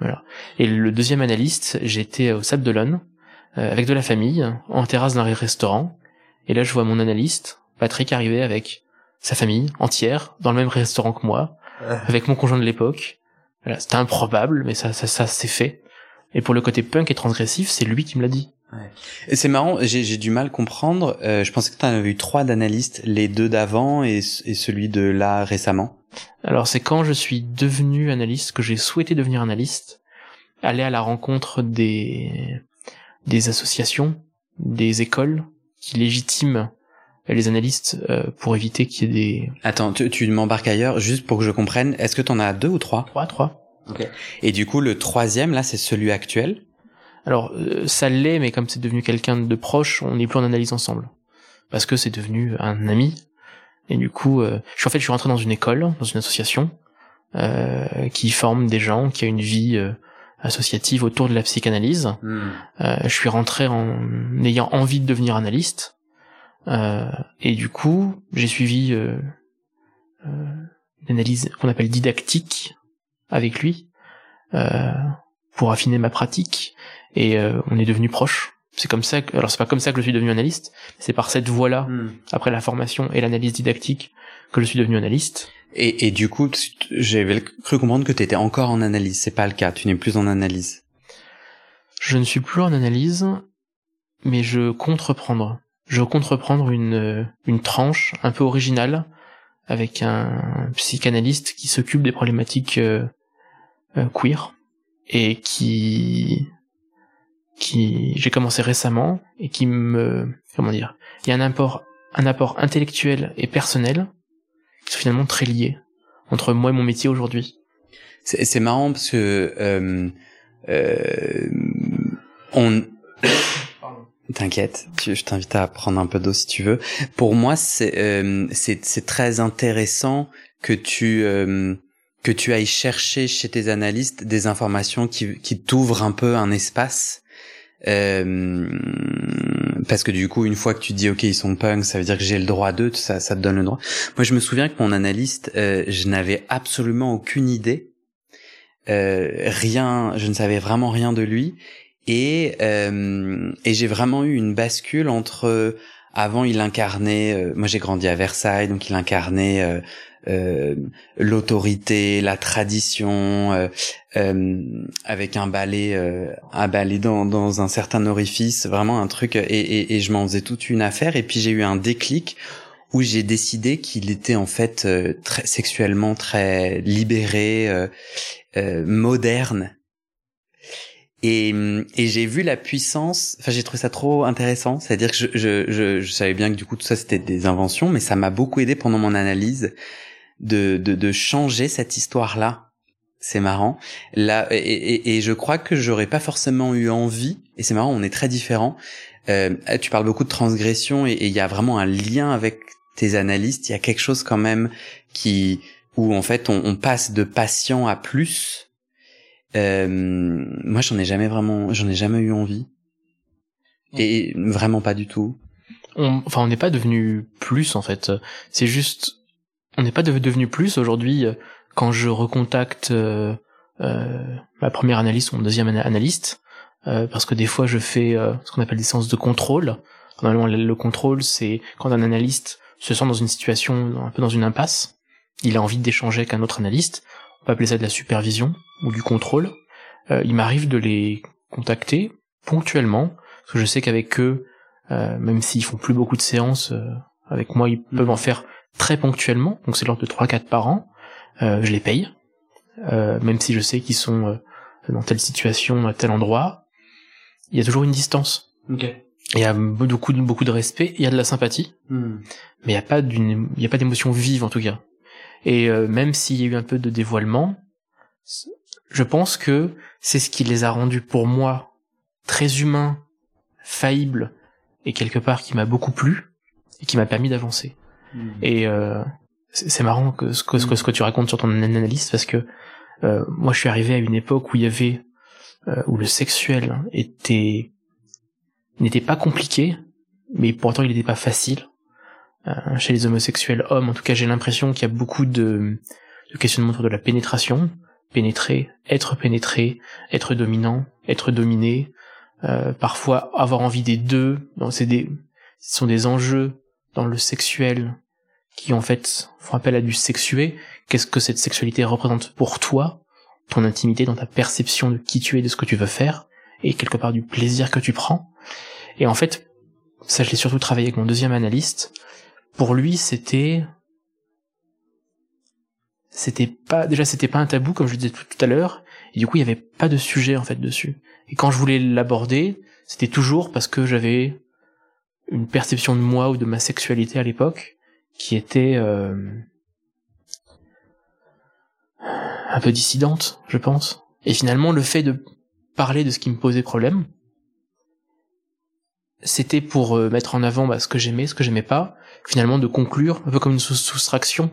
Voilà. Et le deuxième analyste, j'étais au Sable d'Olonne, euh, avec de la famille, en terrasse d'un restaurant, et là je vois mon analyste, Patrick, arriver avec sa famille entière, dans le même restaurant que moi, avec mon conjoint de l'époque. Voilà, c'était improbable, mais ça, ça, ça s'est fait. Et pour le côté punk et transgressif, c'est lui qui me l'a dit. Et C'est marrant, j'ai du mal à comprendre. Euh, je pensais que tu en avais eu trois d'analystes, les deux d'avant et, et celui de là récemment. Alors c'est quand je suis devenu analyste que j'ai souhaité devenir analyste, aller à la rencontre des des associations, des écoles qui légitiment les analystes euh, pour éviter qu'il y ait des Attends, tu, tu m'embarques ailleurs, juste pour que je comprenne. Est-ce que tu en as deux ou trois? Trois trois. Et du coup, le troisième, là, c'est celui actuel? Alors euh, ça l'est, mais comme c'est devenu quelqu'un de proche, on n'est plus en analyse ensemble parce que c'est devenu un ami. Et du coup, euh, je suis en fait je suis rentré dans une école, dans une association euh, qui forme des gens qui a une vie euh, associative autour de la psychanalyse. Euh, je suis rentré en ayant envie de devenir analyste. Euh, et du coup, j'ai suivi euh, euh, une analyse qu'on appelle didactique avec lui euh, pour affiner ma pratique. Et euh, on est devenu proches. C'est comme ça que, alors c'est pas comme ça que je suis devenu analyste, c'est par cette voie-là, après la formation et l'analyse didactique, que je suis devenu analyste. Et, et du coup, j'avais cru comprendre que tu étais encore en analyse. C'est pas le cas. Tu n'es plus en analyse. Je ne suis plus en analyse, mais je compte reprendre. Je compte reprendre une, euh, une tranche un peu originale avec un psychanalyste qui s'occupe des problématiques euh, euh, queer et qui qui j'ai commencé récemment et qui me comment dire il y a un apport un apport intellectuel et personnel qui sont finalement très liés entre moi et mon métier aujourd'hui. C'est marrant parce que euh, euh, on. T'inquiète, je t'invite à prendre un peu d'eau si tu veux. Pour moi, c'est euh, c'est très intéressant que tu euh, que tu ailles chercher chez tes analystes des informations qui qui t'ouvrent un peu un espace. Euh, parce que du coup, une fois que tu dis ok, ils sont punk, ça veut dire que j'ai le droit d'eux, ça, ça te donne le droit. Moi, je me souviens que mon analyste, euh, je n'avais absolument aucune idée, euh, rien, je ne savais vraiment rien de lui. Et, euh, et j'ai vraiment eu une bascule entre avant il incarnait, moi j'ai grandi à Versailles, donc il incarnait euh, euh, l'autorité, la tradition, avec un balai, un balai dans, dans un certain orifice, vraiment un truc. Et, et, et je m'en faisais toute une affaire. Et puis j'ai eu un déclic où j'ai décidé qu'il était en fait très sexuellement très libéré, moderne et, et j'ai vu la puissance. Enfin, j'ai trouvé ça trop intéressant. C'est-à-dire que je, je, je, je, savais bien que du coup tout ça c'était des inventions, mais ça m'a beaucoup aidé pendant mon analyse de, de, de changer cette histoire-là. C'est marrant. Là, et, et, et, je crois que j'aurais pas forcément eu envie. Et c'est marrant, on est très différents. Euh, tu parles beaucoup de transgression et il y a vraiment un lien avec tes analystes. Il y a quelque chose quand même qui où en fait on, on passe de patient à plus euh, moi, j'en ai jamais vraiment, j'en ai jamais eu envie. Et vraiment pas du tout. On, enfin, on n'est pas devenu plus en fait. C'est juste, on n'est pas devenu plus aujourd'hui. Quand je recontacte euh, euh, ma première analyste ou mon deuxième analyste, euh, parce que des fois je fais euh, ce qu'on appelle des séances de contrôle. Normalement, le contrôle, c'est quand un analyste se sent dans une situation un peu dans une impasse, il a envie d'échanger avec un autre analyste. On peut appeler ça de la supervision ou du contrôle, euh, il m'arrive de les contacter ponctuellement, parce que je sais qu'avec eux, euh, même s'ils font plus beaucoup de séances, euh, avec moi, ils peuvent en faire très ponctuellement, donc c'est l'ordre de 3-4 par an, je les paye, même si je sais qu'ils sont dans telle situation, à tel endroit, il y a toujours une distance. Il y a beaucoup de, beaucoup de respect, il y a de la sympathie, hmm. mais il n'y a pas d'une, il y a pas d'émotion vive en tout cas. Et même s'il y a eu un peu de dévoilement, je pense que c'est ce qui les a rendus pour moi très humains, faillibles et quelque part qui m'a beaucoup plu et qui m'a permis d'avancer. Et euh, c'est marrant que ce, que, ce que tu racontes sur ton analyse parce que euh, moi je suis arrivé à une époque où il y avait euh, où le sexuel était n'était pas compliqué, mais pourtant il n'était pas facile. Euh, chez les homosexuels hommes, en tout cas, j'ai l'impression qu'il y a beaucoup de, de questionnements autour de la pénétration, pénétrer, être pénétré, être dominant, être dominé, euh, parfois avoir envie des deux. c'est des, ce sont des enjeux dans le sexuel qui en fait font appel à du sexué. Qu'est-ce que cette sexualité représente pour toi, ton intimité, dans ta perception de qui tu es, de ce que tu veux faire, et quelque part du plaisir que tu prends. Et en fait, ça je l'ai surtout travaillé avec mon deuxième analyste. Pour lui, c'était c'était pas déjà c'était pas un tabou comme je le disais tout, à l'heure et du coup il y avait pas de sujet en fait dessus et quand je voulais l'aborder c'était toujours parce que j'avais une perception de moi ou de ma sexualité à l'époque qui était euh, un peu dissidente je pense et finalement le fait de parler de ce qui me posait problème c'était pour euh, mettre en avant bah, ce que j'aimais ce que j'aimais pas finalement de conclure un peu comme une soustraction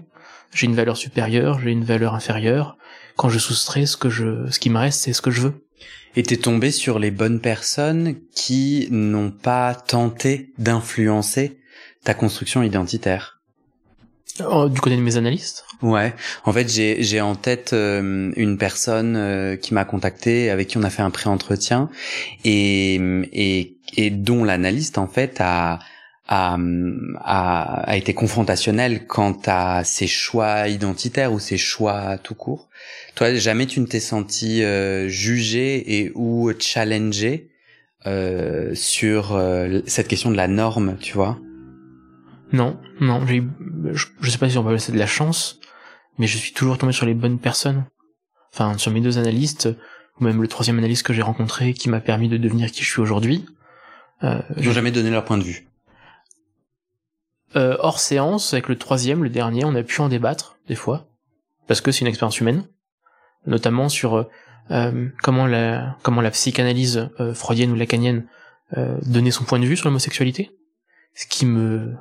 j'ai une valeur supérieure, j'ai une valeur inférieure. Quand je soustrais, ce que je, ce qui me reste, c'est ce que je veux. Et t'es tombé sur les bonnes personnes qui n'ont pas tenté d'influencer ta construction identitaire. Oh, du côté de mes analystes Ouais, en fait j'ai j'ai en tête euh, une personne euh, qui m'a contacté avec qui on a fait un pré-entretien et et et dont l'analyste en fait a a, a, été confrontationnel quant à ses choix identitaires ou ses choix tout court. Toi, jamais tu ne t'es senti euh, jugé et ou challengé euh, sur euh, cette question de la norme, tu vois? Non, non, j'ai, je, je sais pas si on peut appeler ça de la chance, mais je suis toujours tombé sur les bonnes personnes. Enfin, sur mes deux analystes, ou même le troisième analyste que j'ai rencontré qui m'a permis de devenir qui je suis aujourd'hui. Euh, Ils n'ont jamais donné leur point de vue. Euh, hors séance, avec le troisième, le dernier, on a pu en débattre des fois, parce que c'est une expérience humaine, notamment sur euh, comment la comment la psychanalyse freudienne ou lacanienne donnait son point de vue sur l'homosexualité, ce qui me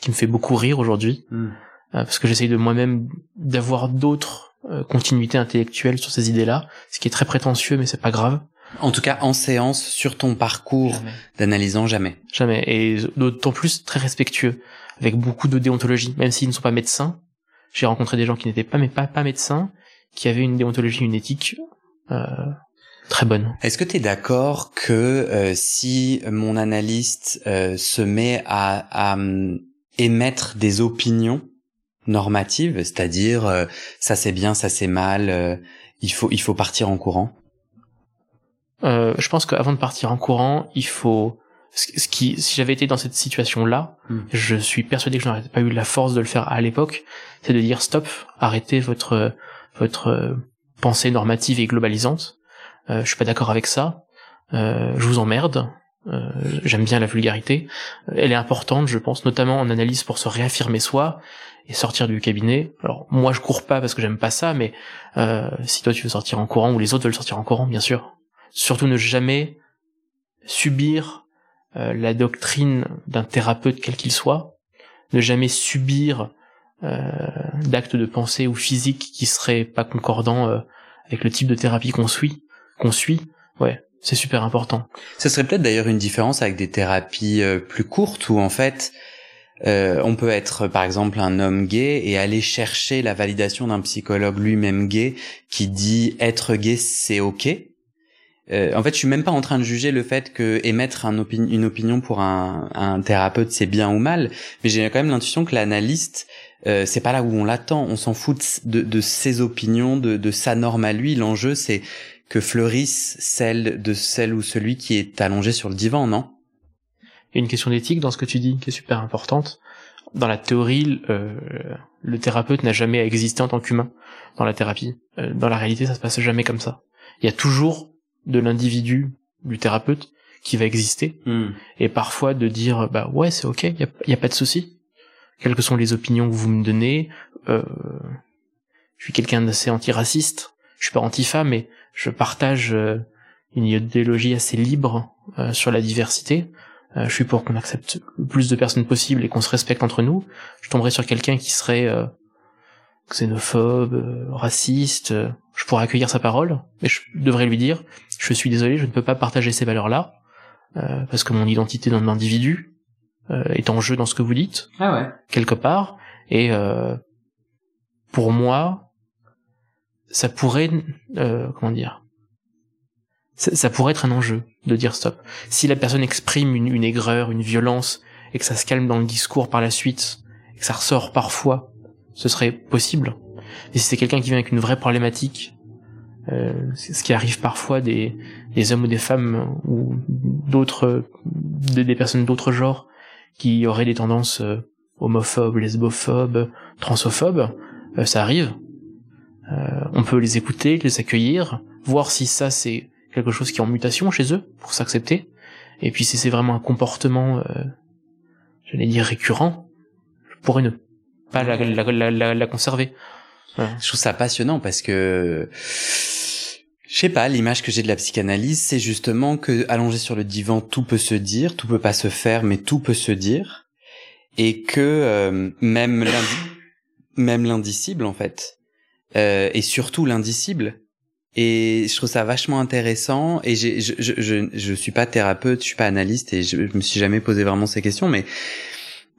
qui me fait beaucoup rire aujourd'hui, hmm. parce que j'essaye de moi-même d'avoir d'autres continuités intellectuelles sur ces idées-là, ce qui est très prétentieux, mais c'est pas grave. En tout cas, en séance, sur ton parcours d'analysant, jamais. Jamais. Et d'autant plus très respectueux avec beaucoup de déontologie, même s'ils ne sont pas médecins. J'ai rencontré des gens qui n'étaient pas, mais pas, pas médecins, qui avaient une déontologie, une éthique euh, très bonne. Est-ce que tu es d'accord que euh, si mon analyste euh, se met à, à émettre des opinions normatives, c'est-à-dire euh, ça c'est bien, ça c'est mal, il faut il faut partir en courant Je pense qu'avant de partir en courant, il faut ce qui, si j'avais été dans cette situation-là, hmm. je suis persuadé que je n'aurais pas eu la force de le faire à l'époque, c'est de dire stop, arrêtez votre votre pensée normative et globalisante. Euh, je suis pas d'accord avec ça. Euh, je vous emmerde. Euh, J'aime bien la vulgarité. Elle est importante, je pense, notamment en analyse pour se réaffirmer soi et sortir du cabinet. Alors moi, je cours pas parce que j'aime pas ça, mais euh, si toi tu veux sortir en courant ou les autres veulent sortir en courant, bien sûr. Surtout ne jamais subir euh, la doctrine d'un thérapeute quel qu'il soit, ne jamais subir euh, d'actes de pensée ou physique qui seraient pas concordants euh, avec le type de thérapie qu'on suit, qu'on suit, ouais, c'est super important. Ce serait peut-être d'ailleurs une différence avec des thérapies euh, plus courtes où en fait euh, on peut être par exemple un homme gay et aller chercher la validation d'un psychologue lui-même gay qui dit être gay c'est ok. Euh, en fait, je suis même pas en train de juger le fait que émettre un une opinion pour un, thérapeute c'est bien ou mal, mais j'ai quand même l'intuition que l'analyste euh, c'est pas là où on l'attend. On s'en fout de, de, ses opinions, de, de sa norme à lui. L'enjeu, c'est que fleurisse celle de celle ou celui qui est allongé sur le divan, non? Il y a une question d'éthique dans ce que tu dis qui est super importante. Dans la théorie, euh, le thérapeute n'a jamais existé en tant qu'humain dans la thérapie. Euh, dans la réalité, ça se passe jamais comme ça. Il y a toujours de l'individu, du thérapeute, qui va exister. Hmm. Et parfois de dire, bah ouais, c'est ok, il y a, y a pas de souci quelles que sont les opinions que vous me donnez. Euh, je suis quelqu'un d'assez antiraciste. Je suis pas anti-femme, mais je partage euh, une idéologie assez libre euh, sur la diversité. je suis pour qu'on accepte le plus de personnes possible et qu'on se respecte entre nous. Je tomberais sur quelqu'un qui serait xénophobe, raciste. je pourrais accueillir sa parole, mais je devrais lui dire je suis désolé, je ne peux pas partager ces valeurs-là parce que mon identité d'individu euh, est en jeu dans ce que vous dites, ah ouais. quelque part. Et euh, pour moi, ça pourrait, euh, comment dire, ça, pourrait être un enjeu de dire stop. Si la personne exprime une, aigreur, une violence, et que ça se calme dans le discours par la suite, et que ça ressort parfois, ce serait possible. Et si c'est quelqu'un qui vient avec une vraie problématique, euh, ce qui arrive parfois des, hommes ou des femmes ou d'autres des, personnes d'autres genres qui auraient des tendances euh, homophobes, lesbophobes, transophobes, euh, ça arrive. Euh, on peut les écouter, les accueillir, voir si ça c'est quelque chose qui est en mutation chez eux pour s'accepter. Et puis si c'est vraiment un comportement, euh, j'allais dire récurrent, je pourrais ne pas la, la, la, la conserver. Je trouve ça passionnant parce que je sais pas, l'image que j'ai de la psychanalyse, c'est justement que allongé sur le divan, tout peut se dire, tout peut pas se faire, mais tout peut se dire, et que euh, même même l'indicible en fait, euh, et surtout l'indicible. Et je trouve ça vachement intéressant. Et je, je, je, je suis pas thérapeute, je suis pas analyste, et je, je me suis jamais posé vraiment ces questions, mais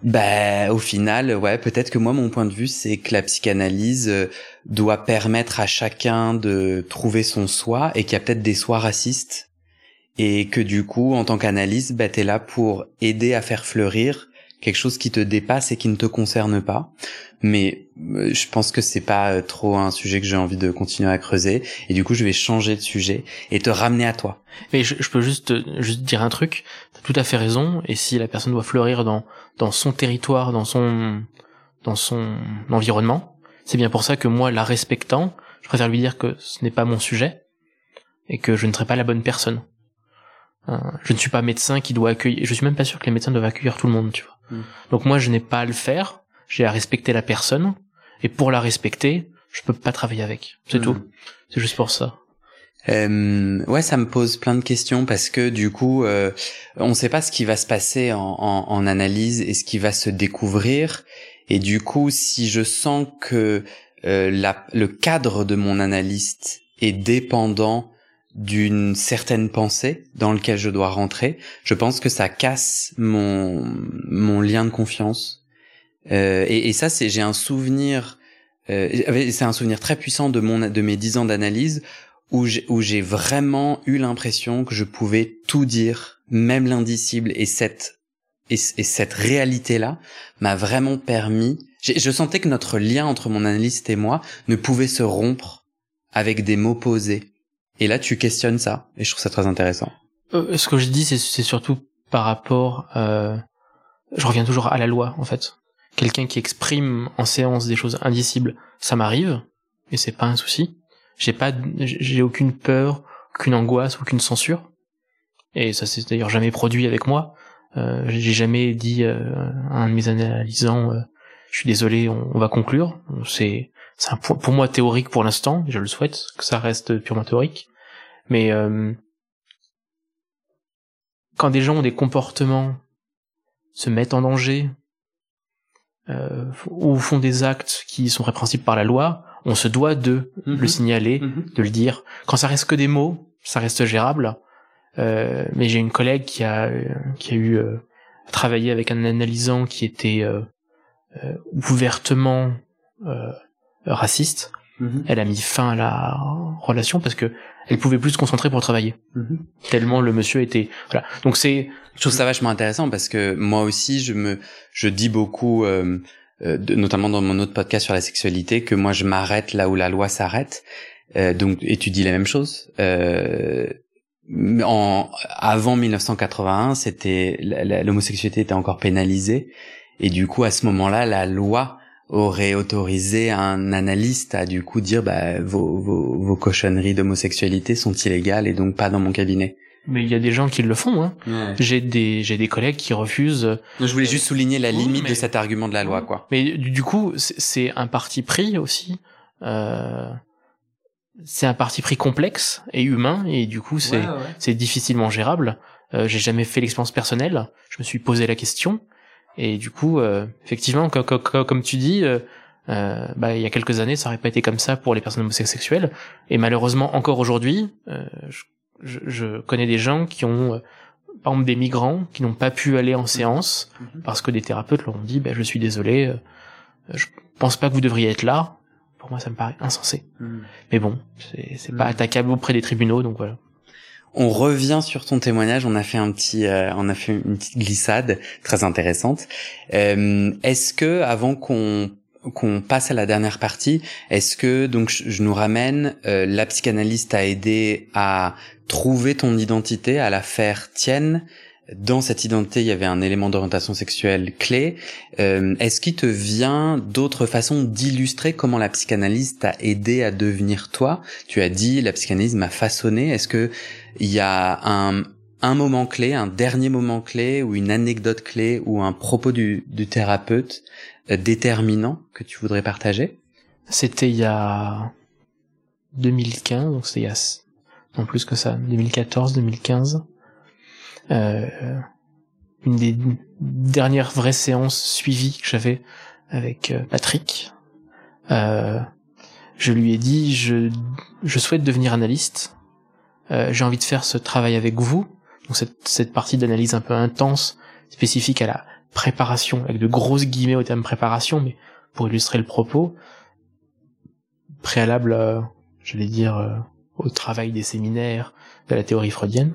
bah, au final, ouais, peut-être que moi, mon point de vue, c'est que la psychanalyse euh, doit permettre à chacun de trouver son soi et qu'il y a peut-être des sois racistes et que du coup, en tant qu'analyste, bah, t'es là pour aider à faire fleurir quelque chose qui te dépasse et qui ne te concerne pas. Mais euh, je pense que c'est pas euh, trop un sujet que j'ai envie de continuer à creuser. Et du coup, je vais changer de sujet et te ramener à toi. Mais je, peux juste, juste dire un truc. T'as tout à fait raison. Et si la personne doit fleurir dans, dans son territoire, dans son, dans son environnement, c'est bien pour ça que moi, la respectant, je préfère lui dire que ce n'est pas mon sujet et que je ne serai pas la bonne personne. Euh, je ne suis pas médecin qui doit accueillir. Je suis même pas sûr que les médecins doivent accueillir tout le monde, tu vois. Hmm. Donc moi, je n'ai pas à le faire. J'ai à respecter la personne. Et pour la respecter, je peux pas travailler avec. C'est hmm. tout. C'est juste pour ça. Euh, ouais, ça me pose plein de questions parce que du coup, euh, on ne sait pas ce qui va se passer en, en, en, analyse et ce qui va se découvrir. Et du coup, si je sens que euh, la, le cadre de mon analyste est dépendant d'une certaine pensée dans lequel je dois rentrer, je pense que ça casse mon mon lien de confiance. Euh, et, et, ça, c'est j'ai un souvenir, euh, c'est un souvenir très puissant de mon de mes dix ans d'analyse où j'ai, vraiment eu l'impression que je pouvais tout dire, même l'indicible, et cette et, et cette réalité-là m'a vraiment permis. Je sentais que notre lien entre mon analyste et moi ne pouvait se rompre avec des mots posés. Et là, tu questionnes ça, et je trouve ça très intéressant. Euh, ce que je dis, c'est surtout par rapport. Euh, je reviens toujours à la loi, en fait. Quelqu'un qui exprime en séance des choses indicibles, ça m'arrive, et c'est pas un souci. J'ai pas, j'ai aucune peur, aucune angoisse, aucune censure. Et ça s'est d'ailleurs jamais produit avec moi. Euh, j'ai jamais dit euh, à un de mes analysants, euh, je suis désolé, on, va conclure. C'est c'est un point pour moi théorique pour l'instant. Je le souhaite que ça reste purement théorique. Mais quand des gens ont des comportements, se mettent en danger, ou font des actes qui sont répréhensibles par la loi, on se doit de le mhm. signaler, mhm. de le dire. Quand ça reste que des mots, ça reste gérable. Euh, mais j'ai une collègue qui a qui a eu euh, travaillé avec un analysant qui était euh, ouvertement raciste. Mhm. Elle a mis fin à la relation parce que elle pouvait plus se concentrer pour travailler. Mhm. Tellement le monsieur était voilà. Donc c'est je trouve ça vachement intéressant parce que moi aussi je me je dis beaucoup euh, notamment dans mon autre podcast sur la sexualité que moi je m'arrête là où la loi s'arrête. Euh, donc et tu dis la même chose. Euh, en avant 1981, c'était l'homosexualité était encore pénalisée et du coup à ce moment-là, la loi aurait autorisé un analyste à du coup dire bah vos vos, vos cochonneries d'homosexualité sont illégales et donc pas dans mon cabinet. Mais il y a des gens qui le font. Hein. J'ai des j'ai des collègues qui refusent. je voulais juste souligner la limite de cet argument de la loi, quoi. Mais du coup, c'est un parti pris aussi. Euh, c'est un parti pris complexe et humain et du coup c'est c'est difficilement gérable. Euh, j'ai jamais fait l'expérience personnelle. Je me suis posé la question et du coup euh, effectivement comme tu dis euh, euh, bah, il y a quelques années ça aurait pas été comme ça pour les personnes homosexuelles et malheureusement encore aujourd'hui euh, je, je, connais des gens qui ont par exemple des migrants qui n'ont pas pu aller en séance mhm. parce que des thérapeutes leur ont dit bah, je suis désolé je pense pas que vous devriez être là pour moi ça me paraît insensé. Hmm. Mais bon, c'est pas attaquable auprès des tribunaux, donc voilà. On revient sur ton témoignage. On a fait un petit, euh, on a fait une petite glissade très intéressante. Euh, est-ce que avant qu'on qu'on passe à la dernière partie, est-ce que donc je, nous ramène euh, la psychanalyste a aidé à trouver ton identité, à la faire tienne, dans cette identité, il y avait un élément d'orientation sexuelle clé. Euh, est-ce qu'il te vient d'autres façons d'illustrer comment la psychanalyse t'a aidé à devenir toi? Tu as dit la psychanalyse m'a façonné. Est-ce que il y a un, un moment clé, un dernier moment clé, ou une anecdote clé, ou un propos du, du thérapeute euh, déterminant que tu voudrais partager? C'était il y a 2015, donc c'était il y a non plus que ça, 2014, 2015 euh, une des dernières vraies séances suivies que j'avais avec euh, Patrick. Euh, je lui ai dit je, je souhaite devenir analyste. J'ai envie de faire ce travail avec vous. Donc cette, cette partie d'analyse un peu intense, spécifique à la préparation, avec de grosses guillemets au terme préparation, mais pour illustrer le propos, préalable, euh, j'allais dire, au travail des séminaires de la théorie freudienne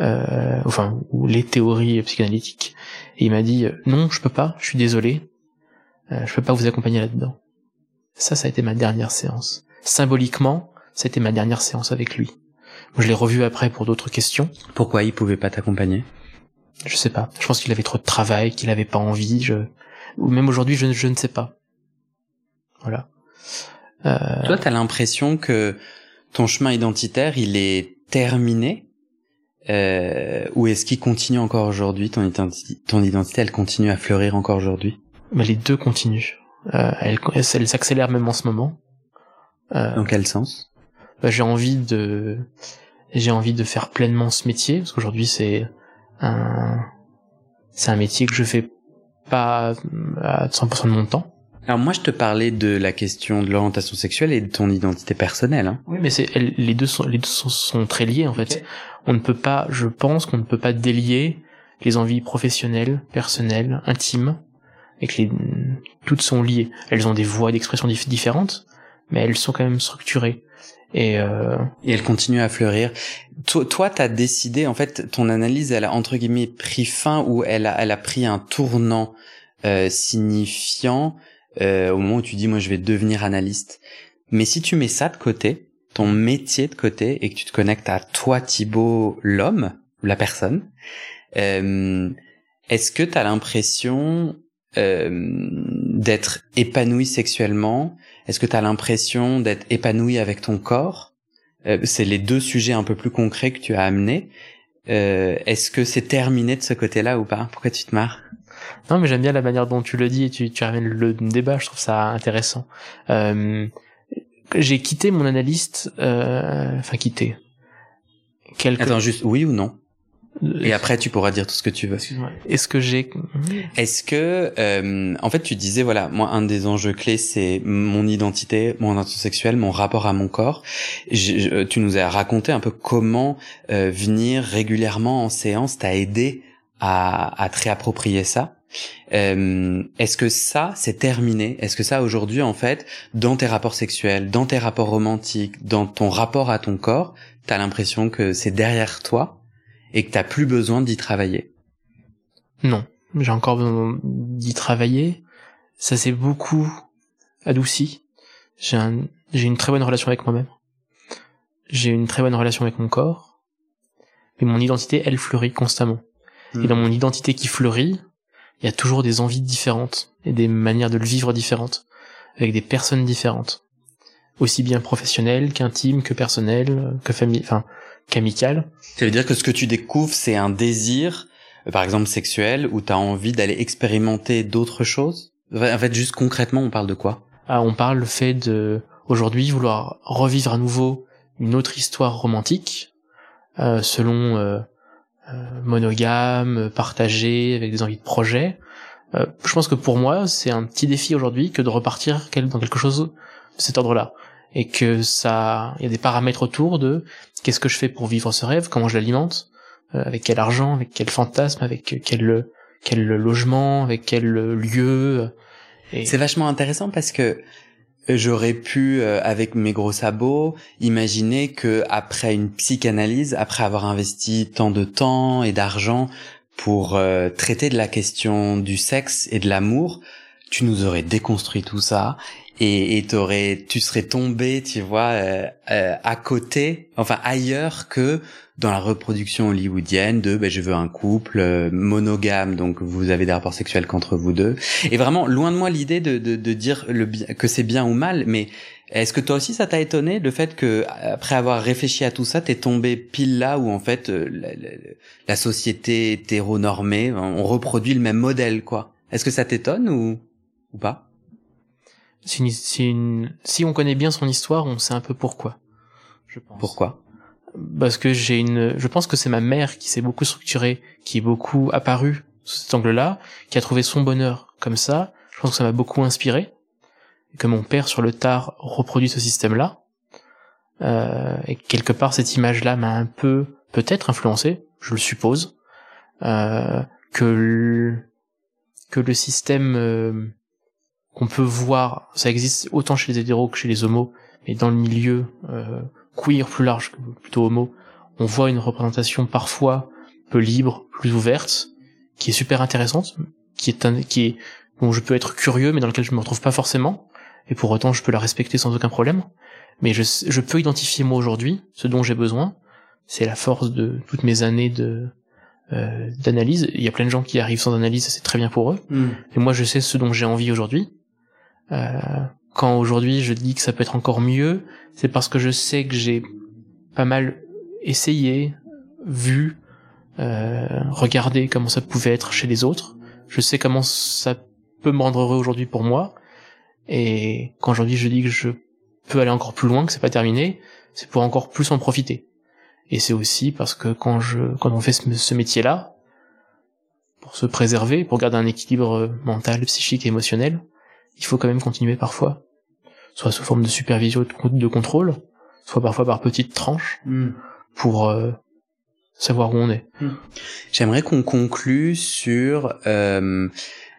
euh, enfin ou les théories psychanalytiques. Et il m'a dit euh, non, je peux pas, je suis désolé, euh, je peux pas vous accompagner là-dedans. Ça, ça a été ma dernière séance. Symboliquement, c'était ma dernière séance avec lui. Je l'ai revu après pour d'autres questions. Pourquoi il pouvait pas t'accompagner? Je sais pas. Je pense qu'il avait trop de travail, qu'il avait pas envie. Je... Ou même aujourd'hui, je, je ne sais pas. Voilà. Euh... Toi, t'as l'impression que ton chemin identitaire, il est terminé? Euh, ou est-ce qu'il continue encore aujourd'hui? Ton, identité, ton identité, elle continue à fleurir encore aujourd'hui? Mais Les deux continuent. Euh, elle, elle, s'accélère même en ce moment. Euh, Dans quel sens? Bah, J'ai envie de j'ai envie de faire pleinement ce métier parce qu'aujourd'hui c'est un c'est un métier que je fais pas à 100% de mon temps. Alors moi je te parlais de la question de l'orientation sexuelle et de ton identité personnelle. Hein. Oui mais c'est les deux sont les deux sont, sont très liés en fait on ne peut pas, je pense qu'on ne peut pas délier les envies professionnelles, personnelles, intimes, et que les, toutes sont liées. Elles ont des voies d'expression différentes, mais elles sont quand même structurées. Et, euh... et elle continue à fleurir. Toi, toi, t'as décidé, en fait, ton analyse, elle a entre guillemets pris fin ou elle a, elle a pris un tournant euh, signifiant euh, au moment où tu dis, moi, je vais devenir analyste. Mais si tu mets ça de côté, ton métier de côté, et que tu te connectes à toi, Thibaut, l'homme, la personne, euh, est-ce que tu as l'impression euh, d'être épanoui sexuellement Est-ce que tu as l'impression d'être épanoui avec ton corps? Euh, C'est les deux sujets un peu plus concrets que tu as amenés. Euh, Est-ce que c'est terminé de ce côté-là ou pas? Pourquoi tu te marres? Non, mais j'aime bien la manière dont tu le dis et tu, tu ramènes le débat. Je trouve ça intéressant. Euh, J'ai quitté mon analyste, euh, enfin quitté. Quelque... Attends, juste oui ou non? Et après, tu pourras dire tout ce que tu veux. Est-ce que j'ai Est-ce que, euh, en fait, tu disais voilà, moi, un des enjeux clés, c'est mon identité, mon identité sexuelle, mon rapport à mon corps. Je, tu nous as raconté un peu comment euh, venir régulièrement en séance t'a aidé à, à te réapproprier ça. Euh, est-ce que ça, c'est terminé? Est-ce que ça, aujourd'hui, en fait, dans tes rapports sexuels, dans tes rapports romantiques, dans ton rapport à ton corps, t'as l'impression que c'est derrière toi? Et que t'as plus besoin d'y travailler Non, j'ai encore besoin d'y travailler. Ça s'est beaucoup adouci. J'ai un, j'ai une très bonne relation avec moi-même. J'ai une très bonne relation avec mon corps. Mais mon identité, elle fleurit constamment. Et hmm. dans mon identité qui fleurit, il y a toujours des envies différentes et des manières de le vivre différentes, avec des personnes différentes, aussi bien professionnelles qu'intimes, que personnelles, que famille, enfin qu'amical. Ça veut dire que ce que tu découvres, c'est un désir, euh, par exemple sexuel, où tu as envie d'aller expérimenter d'autres choses? En fait, juste concrètement, on parle de quoi? Ah, On parle le fait de, aujourd'hui, vouloir revivre à nouveau une autre histoire romantique, euh, selon euh, euh, monogame, partagée, avec des envies de projet. Je pense que pour moi, c'est un petit défi aujourd'hui que de repartir dans quelque chose de cet ordre-là et que ça, il y a des paramètres autour de qu'est-ce que je fais pour vivre ce rêve, comment je l'alimente, euh, avec quel argent, avec quel fantasme, avec quel logement, avec quel lieu. Et... C'est vachement intéressant parce que j'aurais pu, euh, avec mes gros sabots, imaginer que après une psychanalyse, après avoir investi tant de temps et d'argent pour euh, traiter de la question du sexe et de l'amour, tu nous aurais déconstruit tout ça et t'aurais tu serais tombé tu vois euh, euh, à côté enfin ailleurs que dans la reproduction hollywoodienne de ben, je veux un couple euh, monogame donc vous avez des rapports sexuels qu'entre vous deux. Et vraiment loin de moi l'idée de, de, de dire le que c'est bien ou mal mais est-ce que toi aussi ça t'a étonné le fait que après avoir réfléchi à tout ça t'es tombé pile là où en fait la, la, la société hétéronormée on reproduit le même modèle quoi? Est-ce que ça t'étonne ou ou pas? Si on connaît bien son histoire, on sait un peu pourquoi. Je pense. Pourquoi? Parce que j'ai une, je pense que c'est ma mère qui s'est beaucoup structurée, qui est beaucoup apparue sous cet angle-là, qui a trouvé son bonheur comme ça. Je pense que ça m'a beaucoup inspiré. Et que mon père, sur le tard, reproduit ce système-là. Euh, et quelque part, cette image-là m'a un peu, peut-être influencé, je le suppose, euh, que le, que le système euh, qu'on peut voir, ça existe autant chez les hétéros que chez les homos, mais dans le milieu euh, queer plus large que plutôt homo, on voit une représentation parfois peu libre, plus ouverte, qui est super intéressante, qui est un, qui est dont je peux être curieux, mais dans lequel je me retrouve pas forcément, et pour autant je peux la respecter sans aucun problème. Mais je, je peux identifier moi aujourd'hui ce dont j'ai besoin. C'est la force de toutes mes années de euh, d'analyse. Il y a plein de gens qui arrivent sans analyse, c'est très bien pour eux. Mm. Et moi je sais ce dont j'ai envie aujourd'hui. Euh, quand aujourd'hui je dis que ça peut être encore mieux, c'est parce que je sais que j'ai pas mal essayé, vu, euh, regardé comment ça pouvait être chez les autres. Je sais comment ça peut me rendre heureux aujourd'hui pour moi. Et quand aujourd'hui je dis que je peux aller encore plus loin, que c'est pas terminé, c'est pour encore plus en profiter. Et c'est aussi parce que quand je, quand on fait ce, métier-là, pour se préserver, pour garder un équilibre mental, psychique émotionnel, il faut quand même continuer parfois, soit sous forme de supervision de contrôle, soit parfois par petites tranches, hmm. pour euh, savoir où on est. Hmm. J'aimerais qu'on conclue sur euh,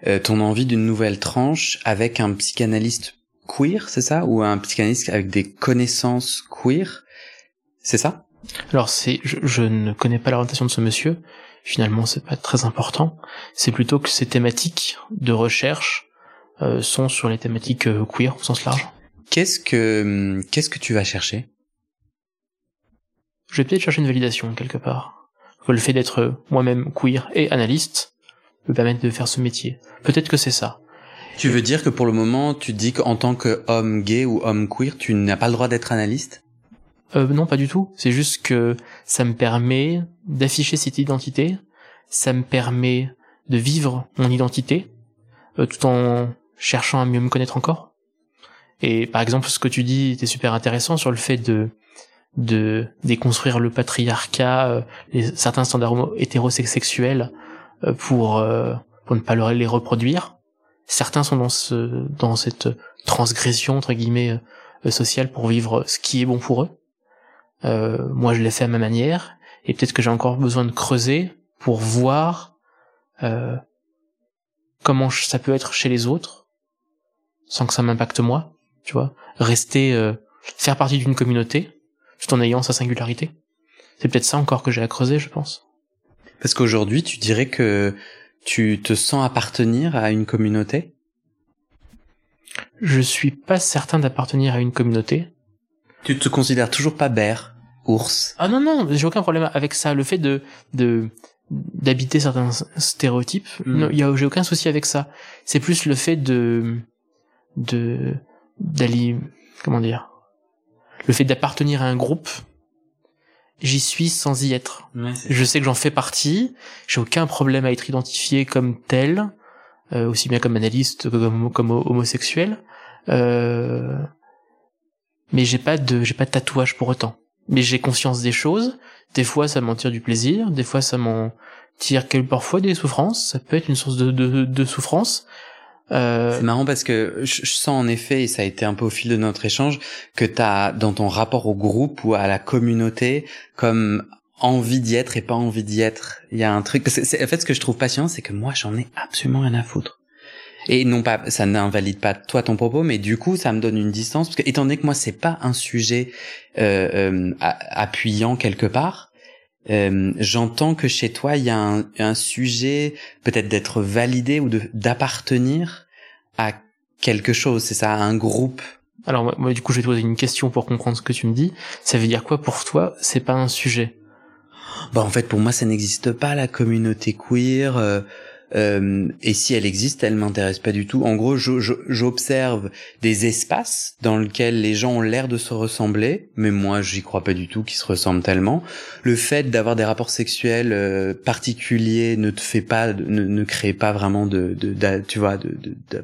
euh, ton envie d'une nouvelle tranche avec un psychanalyste queer, c'est ça? Ou un psychanalyste avec des connaissances queer? C'est ça? Alors c'est, je, je, ne connais pas l'orientation de ce monsieur. Finalement, c'est pas très important. C'est plutôt que ces thématiques de recherche sont sur les thématiques euh, queer au sens large. Qu'est-ce que hum, qu'est-ce que tu vas chercher? Je vais peut-être chercher une validation quelque part. Le fait d'être moi-même queer et analyste me permettre de faire ce métier. Peut-être que c'est ça. Tu veux dire que pour le moment, tu dis qu'en tant qu'homme gay ou homme queer, tu n'as pas le droit d'être analyste? Euh, Non, pas du tout. C'est juste que ça me permet d'afficher cette identité, ça me permet de vivre mon identité, euh, tout en cherchant à mieux me connaître encore. Et par exemple, ce que tu dis était super intéressant sur le fait de de déconstruire le patriarcat, euh, certains standards hétérosexuels euh, pour euh, pour ne pas les reproduire. Certains sont dans ce dans cette transgression entre guillemets sociale pour vivre ce qui est bon pour eux. moi, je l'ai fait à ma manière, et peut-être que j'ai encore besoin de creuser pour voir comment ça peut être chez les autres, sans que ça m'impacte moi, tu vois. Rester, faire partie d'une communauté, tout en ayant sa singularité. C'est peut-être ça encore que j'ai à creuser, je pense. Parce qu'aujourd'hui, tu dirais que tu te sens appartenir à une communauté? Je suis pas certain d'appartenir à une communauté. Tu te considères toujours pas bear, ours? Ah non non, j'ai aucun problème avec ça. Le fait de de d'habiter certains stéréotypes, hmm. non, y a j'ai aucun souci avec ça. C'est plus le fait de de d'aller comment dire le fait d'appartenir à un groupe, j'y suis sans y être. je sais que j'en fais partie, j'ai aucun problème à être identifié comme tel, euh, aussi bien comme analyste que comme, comme homosexuel. Euh, mais j'ai pas de j'ai pas de tatouage pour autant. Mais j'ai conscience des choses. Des fois, ça m'en tire du plaisir. Des fois, ça m'en tire parfois des souffrances. Ça peut être une source de, de, de souffrance. Euh... C'est marrant parce que je, sens en effet, et ça a été un peu au fil de notre échange, que tu dans ton rapport au groupe ou à la communauté comme envie d'y être et pas envie d'y être. Il y a un truc. Que en fait, ce que je trouve passionnant, c'est que moi, j'en ai absolument rien à foutre. Et non pas, ça n'invalide pas toi ton propos, mais du coup, ça me donne une distance parce que étant donné que moi, c'est pas un sujet euh, euh, appuyant quelque part, euh, j'entends que chez toi, il y a un, un sujet peut-être d'être validé ou d'appartenir à quelque chose, c'est ça, à un groupe. Alors moi, du coup, je vais te poser une question pour comprendre ce que tu me dis. Ça veut dire quoi pour toi C'est pas un sujet? Bah en fait, pour moi, ça n'existe pas la communauté queer. Euh, euh, et si elle existe, elle m'intéresse pas du tout. En gros, j'observe des espaces dans lesquels les gens ont l'air de se ressembler, mais moi, j'y crois pas du tout qu'ils se ressemblent tellement. Le fait d'avoir des rapports sexuels euh, particuliers ne te fait pas, ne, ne crée pas vraiment de, de, tu vois,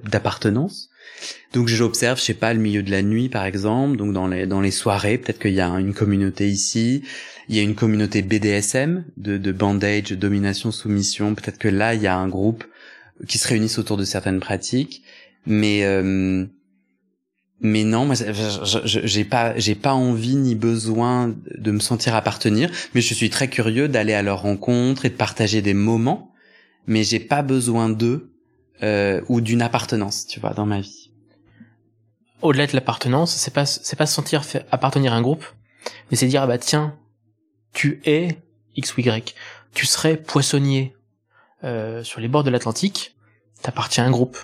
d'appartenance. Donc j'observe, je sais pas, le milieu de la nuit par exemple, donc dans les dans les soirées, peut-être qu'il y a une communauté ici. Il y a une communauté BDSM de, de bandage, domination, soumission. Peut-être que là, il y a un groupe qui se réunissent autour de certaines pratiques. Mais euh, mais non, moi, j'ai pas, j'ai pas envie ni besoin de me sentir appartenir. Mais je suis très curieux d'aller à leur rencontre et de partager des moments. Mais j'ai pas besoin d'eux euh, ou d'une appartenance, tu vois, dans ma vie. Au-delà de l'appartenance, c'est pas, c'est pas se sentir appartenir à un groupe, mais c'est dire ah bah tiens, tu es X ou Y. Tu serais poissonnier euh, sur les bords de l'Atlantique, t'appartiens à un groupe.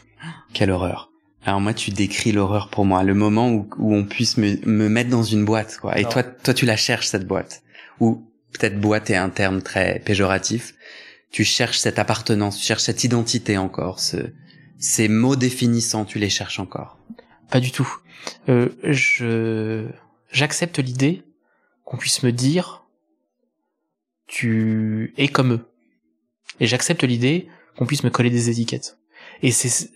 Quelle horreur. Alors moi, tu décris l'horreur pour moi, le moment où, où on puisse me, me, mettre dans une boîte, quoi. Et toi, toi, tu la cherches cette boîte. Ou peut-être boîte est un terme très péjoratif. Tu cherches cette appartenance, tu cherches cette identité encore. Ce, ces mots définissants, tu les cherches encore. Pas du tout. Euh, je j'accepte l'idée qu'on puisse me dire tu es comme eux. Et j'accepte l'idée qu'on puisse me coller des étiquettes. Et c'est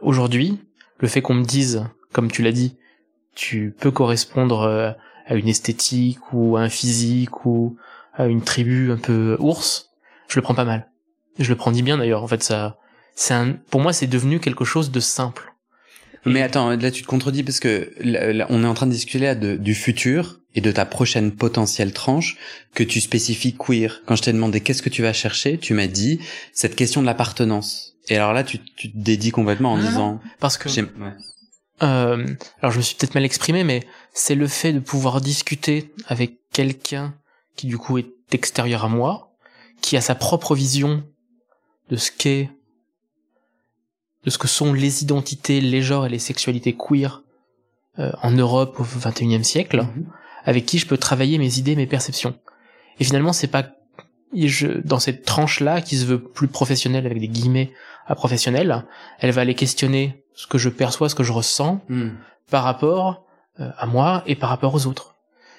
aujourd'hui le fait qu'on me dise, comme tu l'as dit, tu peux correspondre euh, à une esthétique ou à un physique ou à une tribu un peu ours, je le prends pas mal. Je le prends ni bien d'ailleurs. En fait, ça, c'est pour moi, c'est devenu quelque chose de simple. Mais attends, là tu te contredis parce que là, on est en train de discuter là de, du futur et de ta prochaine potentielle tranche que tu spécifies queer. Quand je t'ai demandé qu'est-ce que tu vas chercher, tu m'as dit cette question de l'appartenance. Et alors là, tu, tu te dédies complètement en disant parce que euh, alors je me suis peut-être mal exprimé, mais c'est le fait de pouvoir discuter avec quelqu'un qui du coup est extérieur à moi, qui a sa propre vision de ce qu'est, de ce que sont les identités, les genres et les sexualités queer euh, en Europe au XXIe siècle, Mhm. avec qui je peux travailler mes idées, mes perceptions. Et finalement, c'est pas je, dans cette tranche-là, qui se veut plus professionnelle avec des guillemets à professionnelle, elle va aller questionner ce que je perçois, ce que je ressens Hmm. par rapport euh, à moi et par rapport aux autres.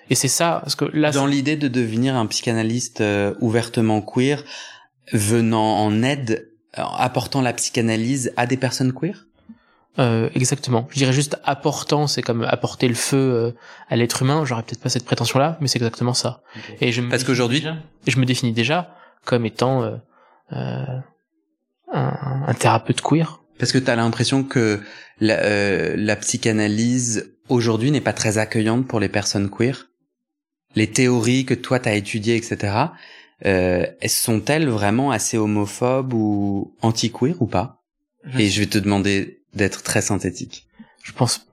Et c'est ça, parce que là, Dans l'idée de devenir un psychanalyste euh, ouvertement queer, venant en aide, apportant la psychanalyse à des personnes queer? Euh, exactement. Je dirais juste apportant, c'est comme apporter le feu euh, à l'être humain. J'aurais peut-être pas cette prétention-là, mais c'est exactement ça. Et je me Parce définis qu'aujourd'hui- déjà- je me définis déjà comme étant euh, euh, un, un thérapeute queer. Parce que tu as l'impression que la, euh, la psychanalyse aujourd'hui n'est pas très accueillante pour les personnes queer? Les théories que toi t'as étudiées, etc. Euh, sont-elles vraiment assez homophobes ou anti-queer ou pas? Et je vais te demander d'être très synthétique. Je pense,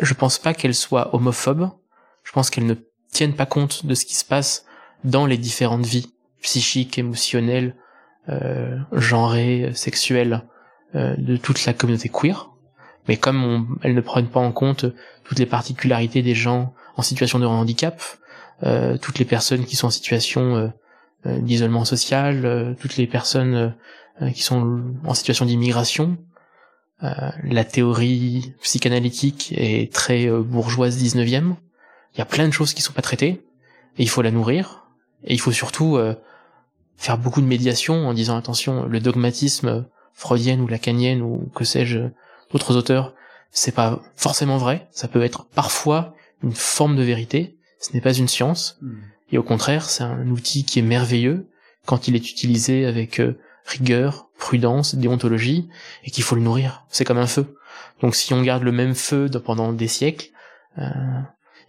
je pense pas qu'elle soit homophobe. Je pense qu'elle ne tienne pas compte de ce qui se passe dans les différentes vies psychiques, émotionnelles, euh, genrées, sexuelles euh, de toute la communauté queer. Mais comme elles ne prennent pas en compte toutes les particularités des gens en situation de handicap, euh, toutes les personnes qui sont en situation euh, d'isolement social, euh, toutes les personnes euh, qui sont en situation d'immigration, euh, la théorie psychanalytique est très euh, bourgeoise 19e. Il y a plein de choses qui sont pas traitées et il faut la nourrir. Et il faut surtout euh, faire beaucoup de médiation en disant attention le dogmatisme freudienne ou lacanienne ou que sais-je d'autres auteurs c'est pas forcément vrai. Ça peut être parfois une forme de vérité. Ce n'est pas une science et au contraire c'est un outil qui est merveilleux quand il est utilisé avec euh, rigueur, prudence, déontologie, et qu'il faut le nourrir. C'est comme un feu. Donc si on garde le même feu pendant des siècles, euh,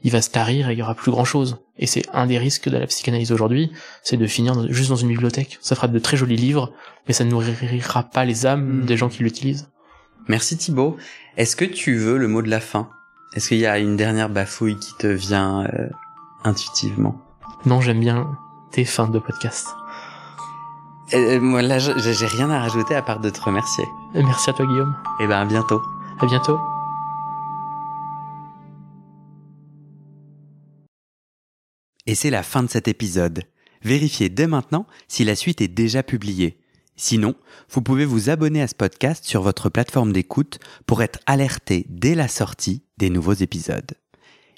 il va se tarir et il y aura plus grand chose. Et c'est un des risques de la psychanalyse aujourd'hui, c'est de finir dans- juste dans une bibliothèque. Ça fera de très jolis livres, mais ça ne nourrira pas les âmes Mm. des gens qui l'utilisent. Merci Thibaut. Est-ce que tu veux le mot de la fin? Est-ce qu'il y a une dernière bafouille qui te vient euh, intuitivement? Non, j'aime bien tes fins de podcast. Euh, Moi là, je- j'ai rien à rajouter à part de te remercier. Et merci à toi Guillaume. Et ben à bientôt. À bientôt. Et c'est la fin de cet épisode. Vérifiez dès maintenant si la suite est déjà publiée. Sinon, vous pouvez vous abonner à ce podcast sur votre plateforme d'écoute pour être alerté dès la sortie des nouveaux épisodes.